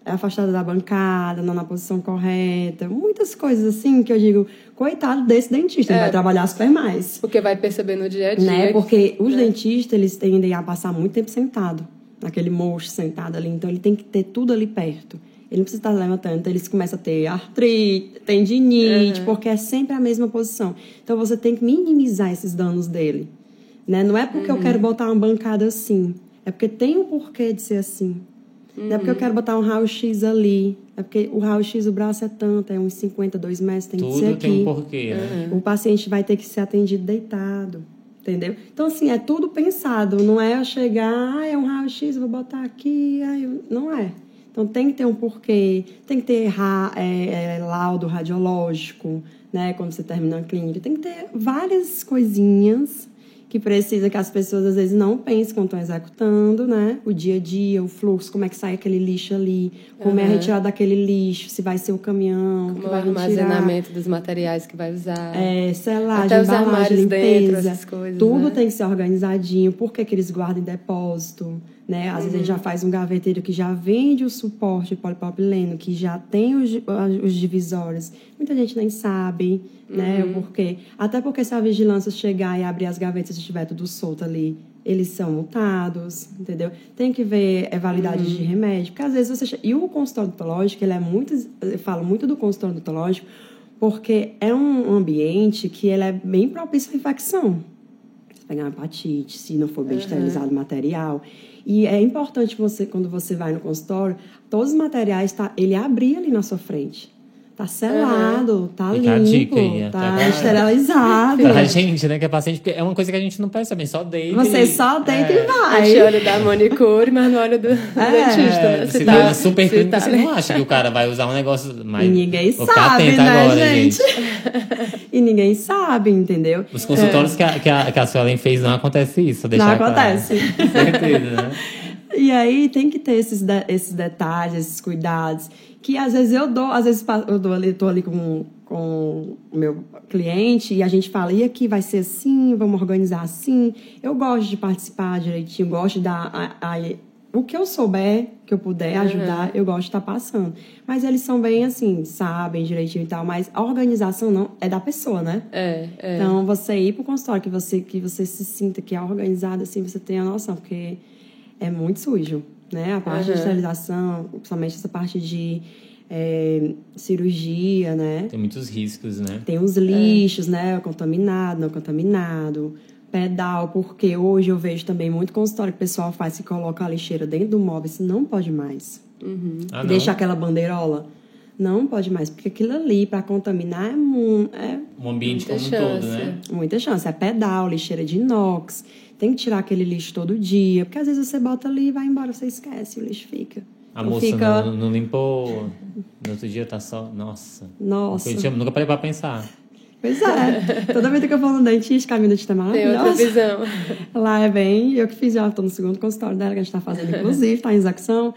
afastada da bancada, não na posição correta, muitas coisas assim que eu digo, coitado desse dentista, é, ele vai trabalhar super mais. Porque vai perceber no dia a dia. Né? Porque os né? dentistas, eles tendem a passar muito tempo sentado, naquele mocho sentado ali, então ele tem que ter tudo ali perto. Ele não precisa estar levantando, então eles começam a ter artrite, tendinite, uhum. porque é sempre a mesma posição. Então você tem que minimizar esses danos dele. Né? Não é porque uhum. eu quero botar uma bancada assim, é porque tem um porquê de ser assim. Uhum. Não é porque eu quero botar um raio-x ali. É porque o raio-x, o braço é tanto, é uns 52 metros, tem Tudo que ser aqui. tem um porquê, né? Uhum. O paciente vai ter que ser atendido deitado. Entendeu? Então, assim, é tudo pensado. Não é eu chegar, ah, é um raio-x, vou botar aqui. eu... Não é. Então, tem que ter um porquê. Tem que ter ra... é, é, laudo radiológico, né? Quando você termina a clínica. Tem que ter várias coisinhas que precisa que as pessoas às vezes não pensem quando estão executando, né? O dia a dia, o fluxo, como é que sai aquele lixo ali, como uhum. é a retirada daquele lixo, se vai ser o caminhão, como que vai o armazenamento dos materiais que vai usar. É, selagem, Até os embalagem, limpeza, dentro, essas coisas, tudo né? tem que ser organizadinho, por que, que eles guardam em depósito, né? Às uhum. vezes a gente já faz um gaveteiro que já vende o suporte polipropileno, que já tem os, os divisórios. Muita gente nem sabe, né? Uhum. Porque, até porque se a vigilância chegar e abrir as gavetas e estiver tudo solto ali, eles são multados, entendeu? Tem que ver é, validade uhum. de remédio, porque às vezes você... E o consultório odontológico, ele é muito... Eu falo muito do consultório odontológico, porque é um ambiente que ele é bem propício à infecção. Se pegar uma hepatite, se não for bem uhum. esterilizado o material... E é importante você, quando você vai no consultório, todos os materiais, tá, ele abrir ali na sua frente. Tá selado, uhum. tá Fica limpo, aí, tá pra... esterilizado. Pra gente, né, que é paciente, porque é uma coisa que a gente não percebe, só deita. Você e... só deita é. e vai. A gente olha da manicure, mas não olha do, do é. dentista, né? Se, se tá, super clínico, tá... você não acha que o cara vai usar um negócio mais... E ninguém sabe, né, agora, gente? gente. E ninguém sabe, entendeu? Os consultórios é. que, a, que, a, que a Suelen fez, não acontece isso, Não acontece. Com certeza, né? E aí tem que ter esses, de, esses detalhes, esses cuidados que às vezes eu dou, às vezes eu dou ali, tô ali com, com o meu cliente e a gente fala, e aqui vai ser assim, vamos organizar assim. Eu gosto de participar direitinho, gosto de dar a, a, o que eu souber, que eu puder ajudar, uhum. eu gosto de estar tá passando. Mas eles são bem assim, sabem direitinho e tal, mas a organização não é da pessoa, né? É, é. Então, você ir pro consultório, que você, que você se sinta que é organizado, assim, você tem a noção, porque é muito sujo né? A parte uhum. de esterilização, principalmente essa parte de é, cirurgia, né? Tem muitos riscos, né? Tem os lixos, é. né? Contaminado, não contaminado. Pedal, porque hoje eu vejo também muito consultório que o pessoal faz que coloca a lixeira dentro do móvel, isso não pode mais. Uhum. Ah, Deixa aquela bandeirola. Não pode mais, porque aquilo ali, para contaminar, é, um, é um ambiente como um todo, né? Muita chance. É pedal, lixeira de inox. Tem que tirar aquele lixo todo dia, porque às vezes você bota ali e vai embora, você esquece, o lixo fica. A moça fica... não, não, limpou, no outro dia tá só. Nossa. Nossa. Eu nunca parei pra pensar. Pois é. Toda vez que eu vou no dentista, caminho de maravilhosa. Tem outra visão. Lá é bem. Eu que fiz, já estou no segundo consultório dela, que a gente está fazendo, inclusive, está em execução.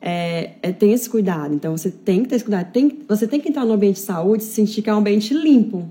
É, é, tem esse cuidado. Então, você tem que ter esse cuidado. Tem, você tem que entrar no ambiente de saúde e sentir que é um ambiente limpo.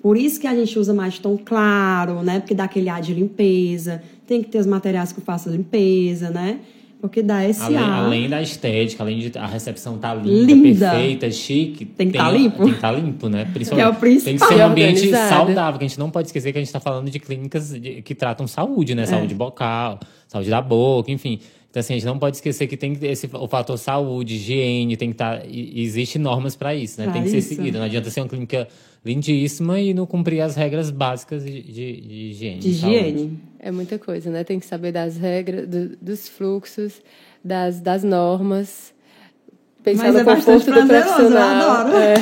Por isso que a gente usa mais tom claro, né? Porque dá aquele ar de limpeza. Tem que ter os materiais que façam limpeza, né? Porque dá esse além, ar. Além da estética, além de a recepção estar tá limpa, Linda. perfeita, chique. Tem que estar tá limpo. Tem que estar tá limpo, né? Principalmente, que é o principal. Tem que ser um ambiente saudável, que a gente não pode esquecer que a gente está falando de clínicas de, que tratam saúde, né? É. Saúde bucal, saúde da boca, enfim. Então, assim, a gente não pode esquecer que tem esse, o fator saúde, higiene, tem que estar. Tá, Existem normas para isso, né? Pra tem que isso. ser seguido. Não adianta ser uma clínica lindíssima e não cumprir as regras básicas de, de, de higiene. De higiene. É muita coisa, né? Tem que saber das regras, do, dos fluxos, das, das normas. Pensar Mas no é conforto do profissional. Eu é.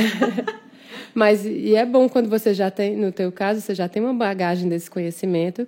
Mas e é bom quando você já tem, no teu caso, você já tem uma bagagem desse conhecimento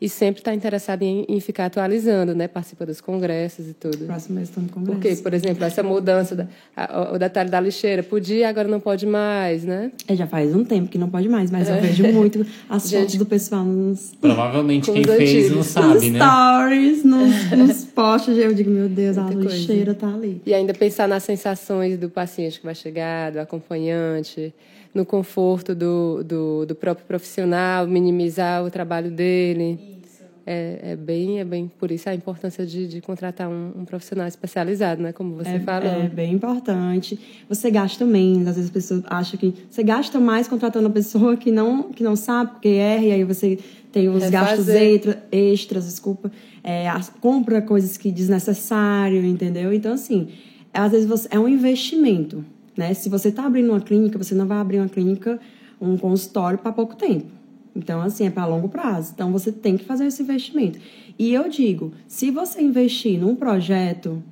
e sempre está interessado em, em, ficar atualizando, né? Participa dos congressos e tudo. Próximo mês estamos congresso. Porque, por exemplo, essa mudança, da, a, o detalhe da lixeira, podia, agora não pode mais, né? É, já faz um tempo que não pode mais, mas é. eu vejo muito as Gente, fotos do pessoal nos... Provavelmente quem fez não sabe, nos né? stories, nos, nos posts, eu digo, meu Deus, Muita a lixeira está ali. E ainda pensar nas sensações do paciente que vai chegar, do acompanhante no conforto do, do, do próprio profissional, minimizar o trabalho dele. É, é, bem, é bem por isso a importância de, de contratar um, um, profissional especializado, né? Como você é, falou. É bem importante. Você gasta menos, às vezes as pessoas acham que você gasta mais contratando uma pessoa que não que não sabe porque erra e aí você tem os Refazer. gastos extra, extras, desculpa, é, compra coisas que desnecessário, entendeu? Então assim, às vezes você, é um investimento. Né? Se você está abrindo uma clínica, você não vai abrir uma clínica, um consultório para pouco tempo. Então, assim, é para longo prazo. Então, você tem que fazer esse investimento. E eu digo, se você investir num projeto,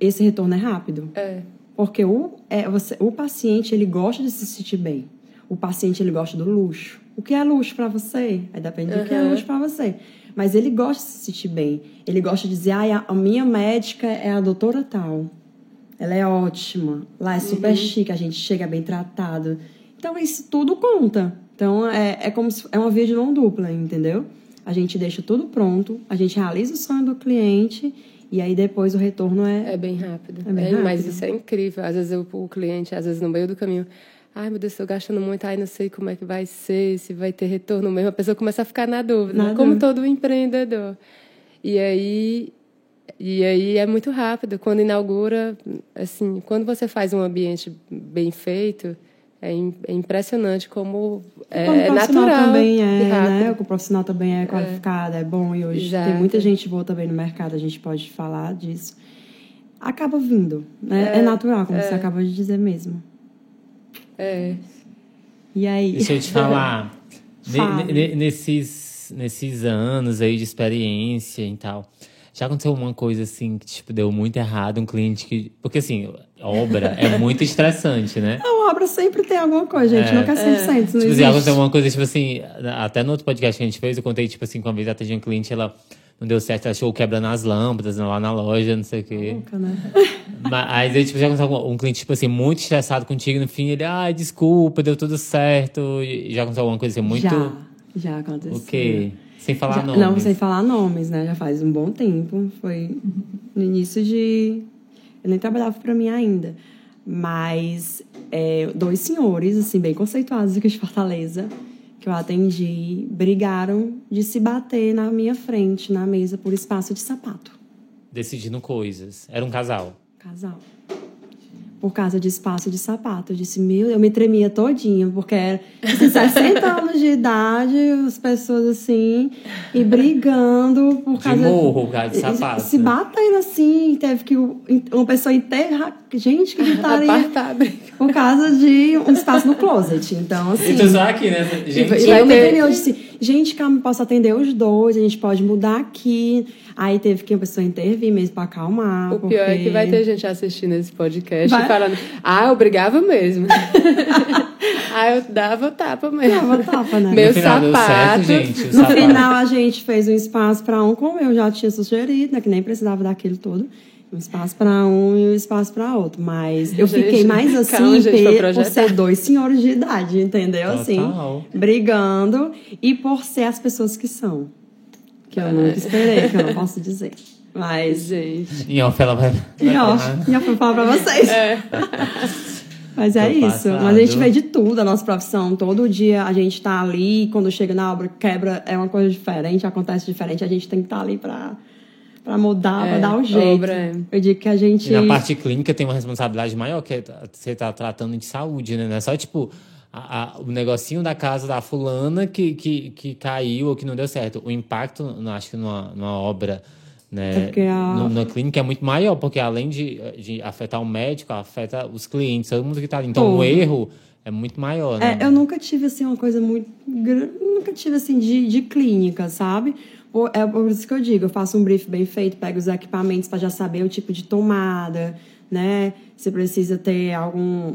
esse retorno é rápido. É. Porque o, é, você, o paciente, ele gosta de se sentir bem. O paciente, ele gosta do luxo. O que é luxo para você? Aí depende uhum. do que é luxo para você. Mas ele gosta de se sentir bem. Ele gosta de dizer, ah, a minha médica é a doutora tal. Ela é ótima. Lá é super uhum. chique, a gente chega bem tratado. Então, isso tudo conta. Então, é, é como se, é uma via de mão dupla, entendeu? A gente deixa tudo pronto, a gente realiza o sonho do cliente e aí depois o retorno é... É bem rápido. É bem é, rápido. Mas isso é incrível. Às vezes eu, o cliente, às vezes no meio do caminho... Ai, meu Deus, estou gastando muito, ai, não sei como é que vai ser, se vai ter retorno mesmo. A pessoa começa a ficar na dúvida, como todo empreendedor. E aí e aí é muito rápido. Quando inaugura, assim, quando você faz um ambiente bem feito, é, é impressionante como é, é natural. também é, né? O profissional também é qualificado, é, é bom. E hoje Exato. tem muita gente boa também no mercado, a gente pode falar disso. Acaba vindo, né? É, é natural, como é. você acaba de dizer mesmo. É. E aí? Deixa eu te falar. nesses, nesses anos aí de experiência e tal já aconteceu uma coisa assim que, tipo, deu muito errado, um cliente que. Porque assim, obra é muito estressante, né? A obra sempre tem alguma coisa, gente. É, nunca é 100%. É. Não tipo assim, aconteceu uma coisa, tipo assim, até no outro podcast que a gente fez, eu contei, tipo assim, que uma vez atendi um cliente, ela não deu certo, ela achou quebrando as lâmpadas lá na loja, não sei o quê. Nunca, né? Mas aí, tipo, já aconteceu um cliente, tipo assim, muito estressado contigo, no fim, ele, ai, desculpa, deu tudo certo. Já aconteceu alguma coisa assim, muito. Já, já aconteceu. O quê? Sem falar Já, nomes. Não, sem falar nomes, né? Já faz um bom tempo. Foi no início de. Eu nem trabalhava para mim ainda. Mas é, dois senhores, assim, bem conceituados aqui de Fortaleza, que eu atendi, brigaram de se bater na minha frente, na mesa, por espaço de sapato. Decidindo coisas. Era um casal. Casal por causa de espaço de sapato. Eu disse, meu, eu me tremia todinha, porque era assim, 60 anos de idade, as pessoas assim, e brigando por causa. De morro, por causa de sapato. Se batendo assim, teve que uma pessoa enterrar. Gente, que gritaria. por causa de um espaço no closet. Então, assim. Então, só aqui, né? Gente, e, eu me tremei, eu disse, gente, calma, posso atender os dois, a gente pode mudar aqui. Aí teve que a pessoa intervir mesmo pra acalmar. O porque... pior é que vai ter gente assistindo esse podcast vai... falando, ah, eu brigava mesmo. ah, eu dava tapa mesmo. Dava tapa, né? Meu sapato. Certo, gente, no sapato. final a gente fez um espaço pra um, como eu já tinha sugerido, né? Que nem precisava daquele todo. Um espaço para um e um espaço para outro. Mas eu gente, fiquei mais assim calma, gente, por ser dois senhores de idade, entendeu? Total. Assim, brigando e por ser as pessoas que são. Que eu nunca esperei, que eu não posso dizer. Mas, gente. Em off ela vai. Em off, em off eu falo pra vocês. É. Mas é Tô isso. Passado. Mas a gente vê de tudo a nossa profissão. Todo dia a gente tá ali, quando chega na obra, quebra, é uma coisa diferente, acontece diferente, a gente tem que estar tá ali pra, pra mudar, é, pra dar o um jeito. Obra. É. Eu digo que a gente. E na parte clínica tem uma responsabilidade maior, que é você tá tratando de saúde, né? Não é só tipo a, a, o negocinho da casa da fulana que, que, que caiu ou que não deu certo. O impacto, acho que numa, numa obra, né, é a... no, na clínica é muito maior, porque além de, de afetar o médico, afeta os clientes, todo mundo que está ali. Então, o erro é muito maior, né? É, eu nunca tive, assim, uma coisa muito... Nunca tive, assim, de, de clínica, sabe? É por isso que eu digo, eu faço um brief bem feito, pego os equipamentos para já saber o tipo de tomada, né? Se precisa ter algum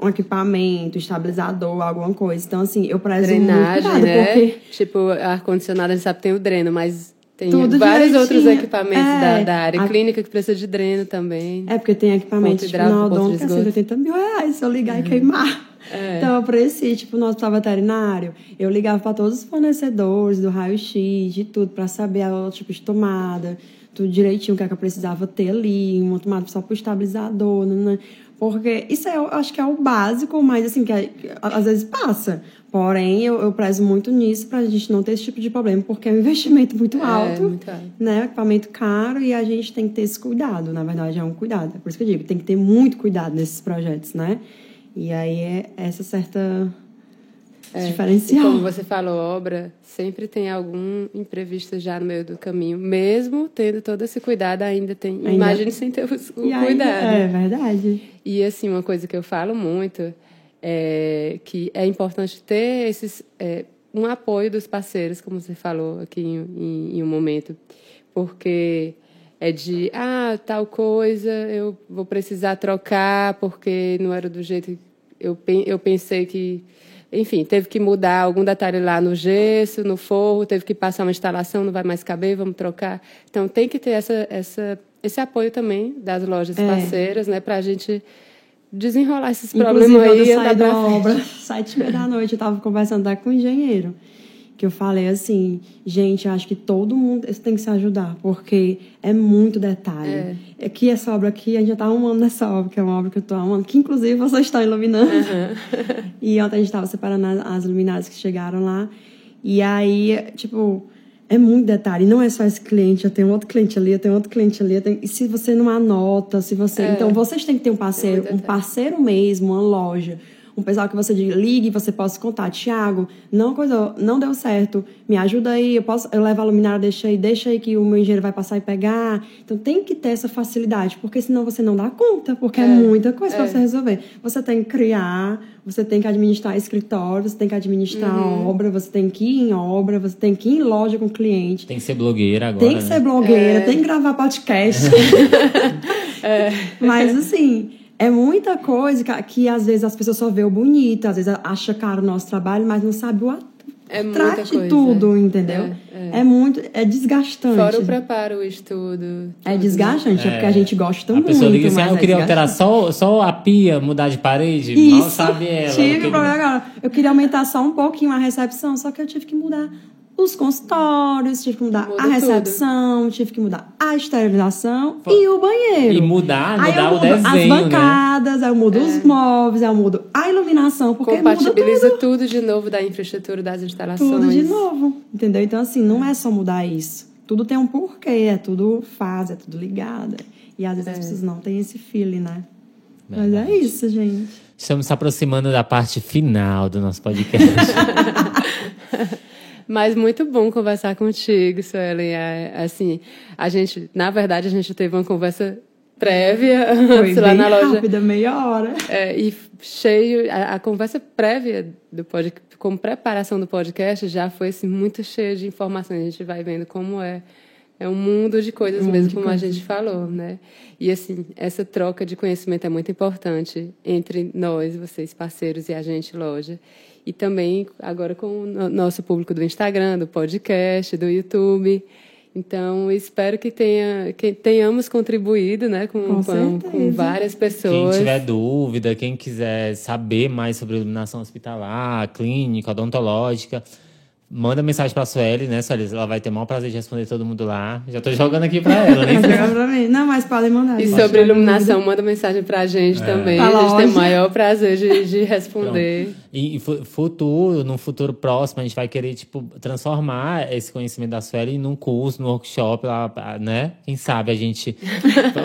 um equipamento, estabilizador, alguma coisa. Então, assim, eu prezo Drenagem, muito cuidado, né? porque Tipo, ar-condicionado a gente sabe que tem o dreno, mas tem Tudo vários direitinho. outros equipamentos É, da, da área a- clínica que precisa de dreno também. É, porque tem equipamento tipo, na odonto é esgoto. 180 mil reais se eu ligar e queimar. É. Então, eu preciso, tipo, no hospital veterinário, eu ligava para todos os fornecedores do raio-x, de tudo, para saber o tipo de tomada, tudo direitinho, o que, é que eu precisava ter ali, uma tomada só pro estabilizador, né? Porque isso é, eu acho que é o básico, mas assim, que, é- que às vezes passa. Porém, eu, eu prezo muito nisso pra gente não ter esse tipo de problema, porque é um investimento muito alto É, muito né? Equipamento caro e a gente tem que ter esse cuidado. Na verdade, é um cuidado. É por isso que eu digo, tem que ter muito cuidado nesses projetos, né? E aí é essa certa É, diferencial. E como você falou, obra, sempre tem algum imprevisto já no meio do caminho. Mesmo tendo todo esse cuidado, ainda tem. Ainda- Imagine sem ter o, o E ainda- cuidado. é verdade. E assim, uma coisa que eu falo muito é que é importante ter esses é, um apoio dos parceiros, como você falou aqui em, em- em um momento, porque é de ah tal coisa eu vou precisar trocar porque não era do jeito que eu eu pensei que enfim, teve que mudar algum detalhe lá no gesso, no forro, teve que passar uma instalação, não vai mais caber, vamos trocar. Então tem que ter essa, essa, esse apoio também das lojas É. parceiras, né, para a gente desenrolar esses problemas aí eu saí da obra, sete e meia da noite, eu tava conversando até com o engenheiro. Que eu falei assim, gente, eu acho que todo mundo tem que se ajudar, porque é muito detalhe. É. Aqui, essa obra aqui, a gente já tá amando essa obra, que é uma obra que eu tô amando, que inclusive vocês estão iluminando. E ontem a gente tava separando as, as luminárias que chegaram lá. E aí, tipo, é muito detalhe. Não é só esse cliente, eu tenho outro cliente ali, eu tenho outro cliente ali. tenho- E se você não anota, se você. É. Então, vocês têm que ter um parceiro, muito um parceiro mesmo, uma loja. Um pessoal que você ligue, você possa contar, Tiago, não coisa, não deu certo, me ajuda aí, eu posso, eu levo a luminária, deixa aí, deixa aí que o meu engenheiro vai passar e pegar. Então tem que ter essa facilidade, porque senão você não dá conta, porque é, muita coisa para você resolver. Você tem que criar, você tem que administrar escritório, você tem que administrar Uhum. obra, você tem que ir em obra, você tem que ir em loja com o cliente. Tem que ser blogueira agora. Tem que né? ser blogueira, tem que gravar podcast. Mas assim, é muita coisa que, que às vezes as pessoas só vê o bonito, às vezes acha caro o nosso trabalho, mas não sabe o ato. É muita Trate coisa. tudo, entendeu? É, É, muito, é desgastante. Fora o preparo, o estudo. É desgastante, é, porque a gente gosta A muito. pessoa liga assim, mas ah, eu é queria alterar só, só a pia, mudar de parede. Isso. Mal sabe ela. Tive queria- problema agora. Eu queria aumentar só um pouquinho a recepção, só que eu tive que mudar os consultórios, tive que mudar Muda a recepção, tive que mudar a esterilização Pô, e o banheiro. E mudar, Aí mudar eu o mudo desenho, as né? bancadas, aí eu mudo os móveis, eu mudo a iluminação, porque muda Compatibiliza tudo, tudo. de novo da infraestrutura das instalações. tudo de novo, entendeu? Então, assim, não é só mudar isso. Tudo tem um porquê, é tudo fase, é tudo ligado. E às vezes as pessoas não têm esse feeling, né? Mas é isso, gente. Estamos se aproximando da parte final do nosso podcast. Mas muito bom conversar contigo, Suelen. É, Assim, a gente, na verdade, a gente teve uma conversa prévia Foi lá na loja. rápida, meia hora. É, e cheio, a, a conversa prévia do podcast, como preparação do podcast, já foi assim, muito cheia de informações. A gente vai vendo como é. É um mundo de coisas mundo mesmo, de como a coisas. gente falou, né? E assim, essa troca de conhecimento é muito importante entre nós, vocês, parceiros, e a gente, loja. E também agora com o no- nosso público do Instagram, do podcast, do YouTube. Então, espero que, tenha, que tenhamos contribuído né, com, Com com, com várias Quem pessoas. tiver dúvida, quem quiser saber mais sobre iluminação hospitalar, clínica, odontológica, manda mensagem pra Sueli, né, Sueli? Ela vai ter o maior prazer de responder todo mundo lá. Já tô jogando aqui pra ela, mim. Não, mas podem mandar. E sobre iluminação, manda mensagem pra gente também. Pra A gente tem o maior prazer de, de responder. E, e fu- futuro, num futuro próximo, a gente vai querer, tipo, transformar esse conhecimento da Sueli num curso, num workshop lá, né? Quem sabe a gente...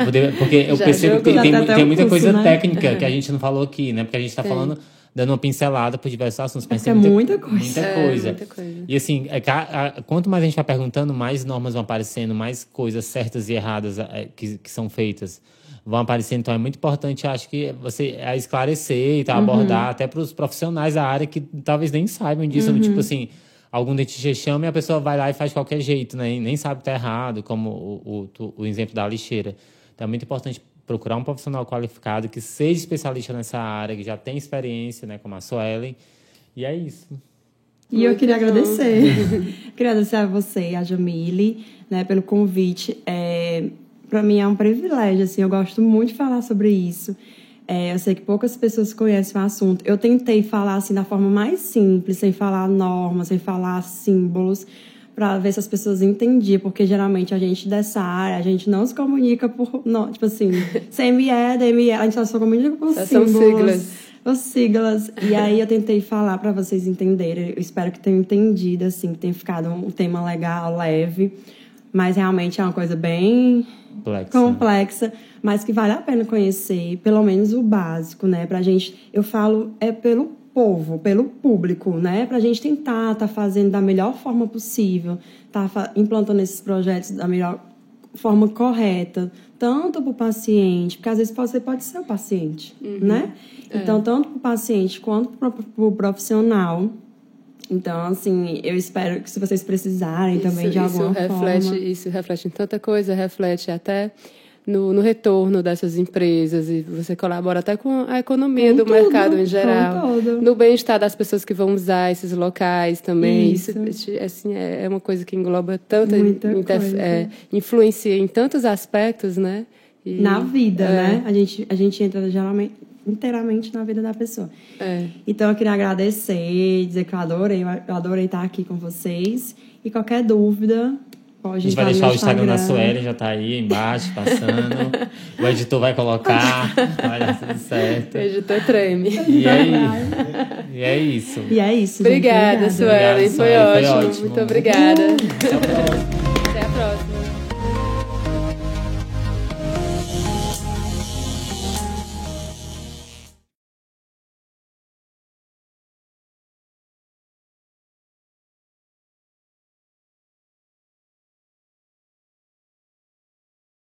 poder- porque eu Já percebo que tem, tem tem muita curso, coisa né? técnica que a gente não falou aqui, né? Porque a gente tá falando, dando uma pincelada por diversos assuntos. mas porque tem é muita coisa. Muita É, coisa. muita coisa. E assim, é a- a- quanto mais a gente vai perguntando, mais normas vão aparecendo, mais coisas certas e erradas é, que, que são feitas vão aparecendo. Então é muito importante, acho que você é, esclarecer e tá, Uhum. abordar até para os profissionais da área que talvez nem saibam disso. Uhum. Tipo assim, algum dentista chama e a pessoa vai lá e faz de qualquer jeito, né? E nem sabe que tá errado, como o, o, o exemplo da lixeira. Então é muito importante procurar um profissional qualificado que seja especialista nessa área, que já tem experiência, né, como a Suelen. E é isso. E Muito eu queria bom. agradecer. queria agradecer a você, a Jamile, né, pelo convite. É, para mim é um privilégio, assim, eu gosto muito de falar sobre isso. É, eu sei que poucas pessoas conhecem o assunto. Eu tentei falar assim da forma mais simples, sem falar normas, sem falar símbolos, para ver se as pessoas entendiam, porque geralmente a gente dessa área, a gente não se comunica por, não, tipo assim, CME, DME, a gente só comunica por São símbolos. siglas. Os siglas. E aí eu tentei falar para vocês entenderem. Eu espero que tenham entendido, assim, que tenha ficado um tema legal, leve. Mas realmente é uma coisa bem complexa. complexa, mas que vale a pena conhecer, pelo menos o básico, né? Pra gente, eu falo, é pelo povo, pelo público, né? Pra gente tentar tá fazendo da melhor forma possível, tá implantando esses projetos da melhor forma correta, tanto para o paciente, porque às vezes você pode ser o paciente, uhum. né? É. Então, tanto para o paciente quanto para o profissional, então, assim, eu espero que se vocês precisarem isso, também de alguma isso reflete, forma... Isso reflete em tanta coisa, reflete até no, no, retorno dessas empresas e você colabora até com a economia com do tudo, mercado em geral, no bem-estar das pessoas que vão usar esses locais também. Isso, Isso assim, é, é uma coisa que engloba tanta, é, influencia em tantos aspectos, né? E, Na vida, é. né? A gente, a gente entra geralmente inteiramente na vida da pessoa. É. Então eu queria agradecer, dizer que eu adorei, eu adorei estar aqui com vocês. E qualquer dúvida, pode A gente vai deixar o Instagram, da Sueli, já tá aí embaixo, passando. o editor vai colocar, vai dar tudo certo. O editor treme. E é, e é isso. E é isso. Obrigada, Sueli. Foi, foi, ótimo. Muito obrigada. Uh, até a próxima. Até a próxima.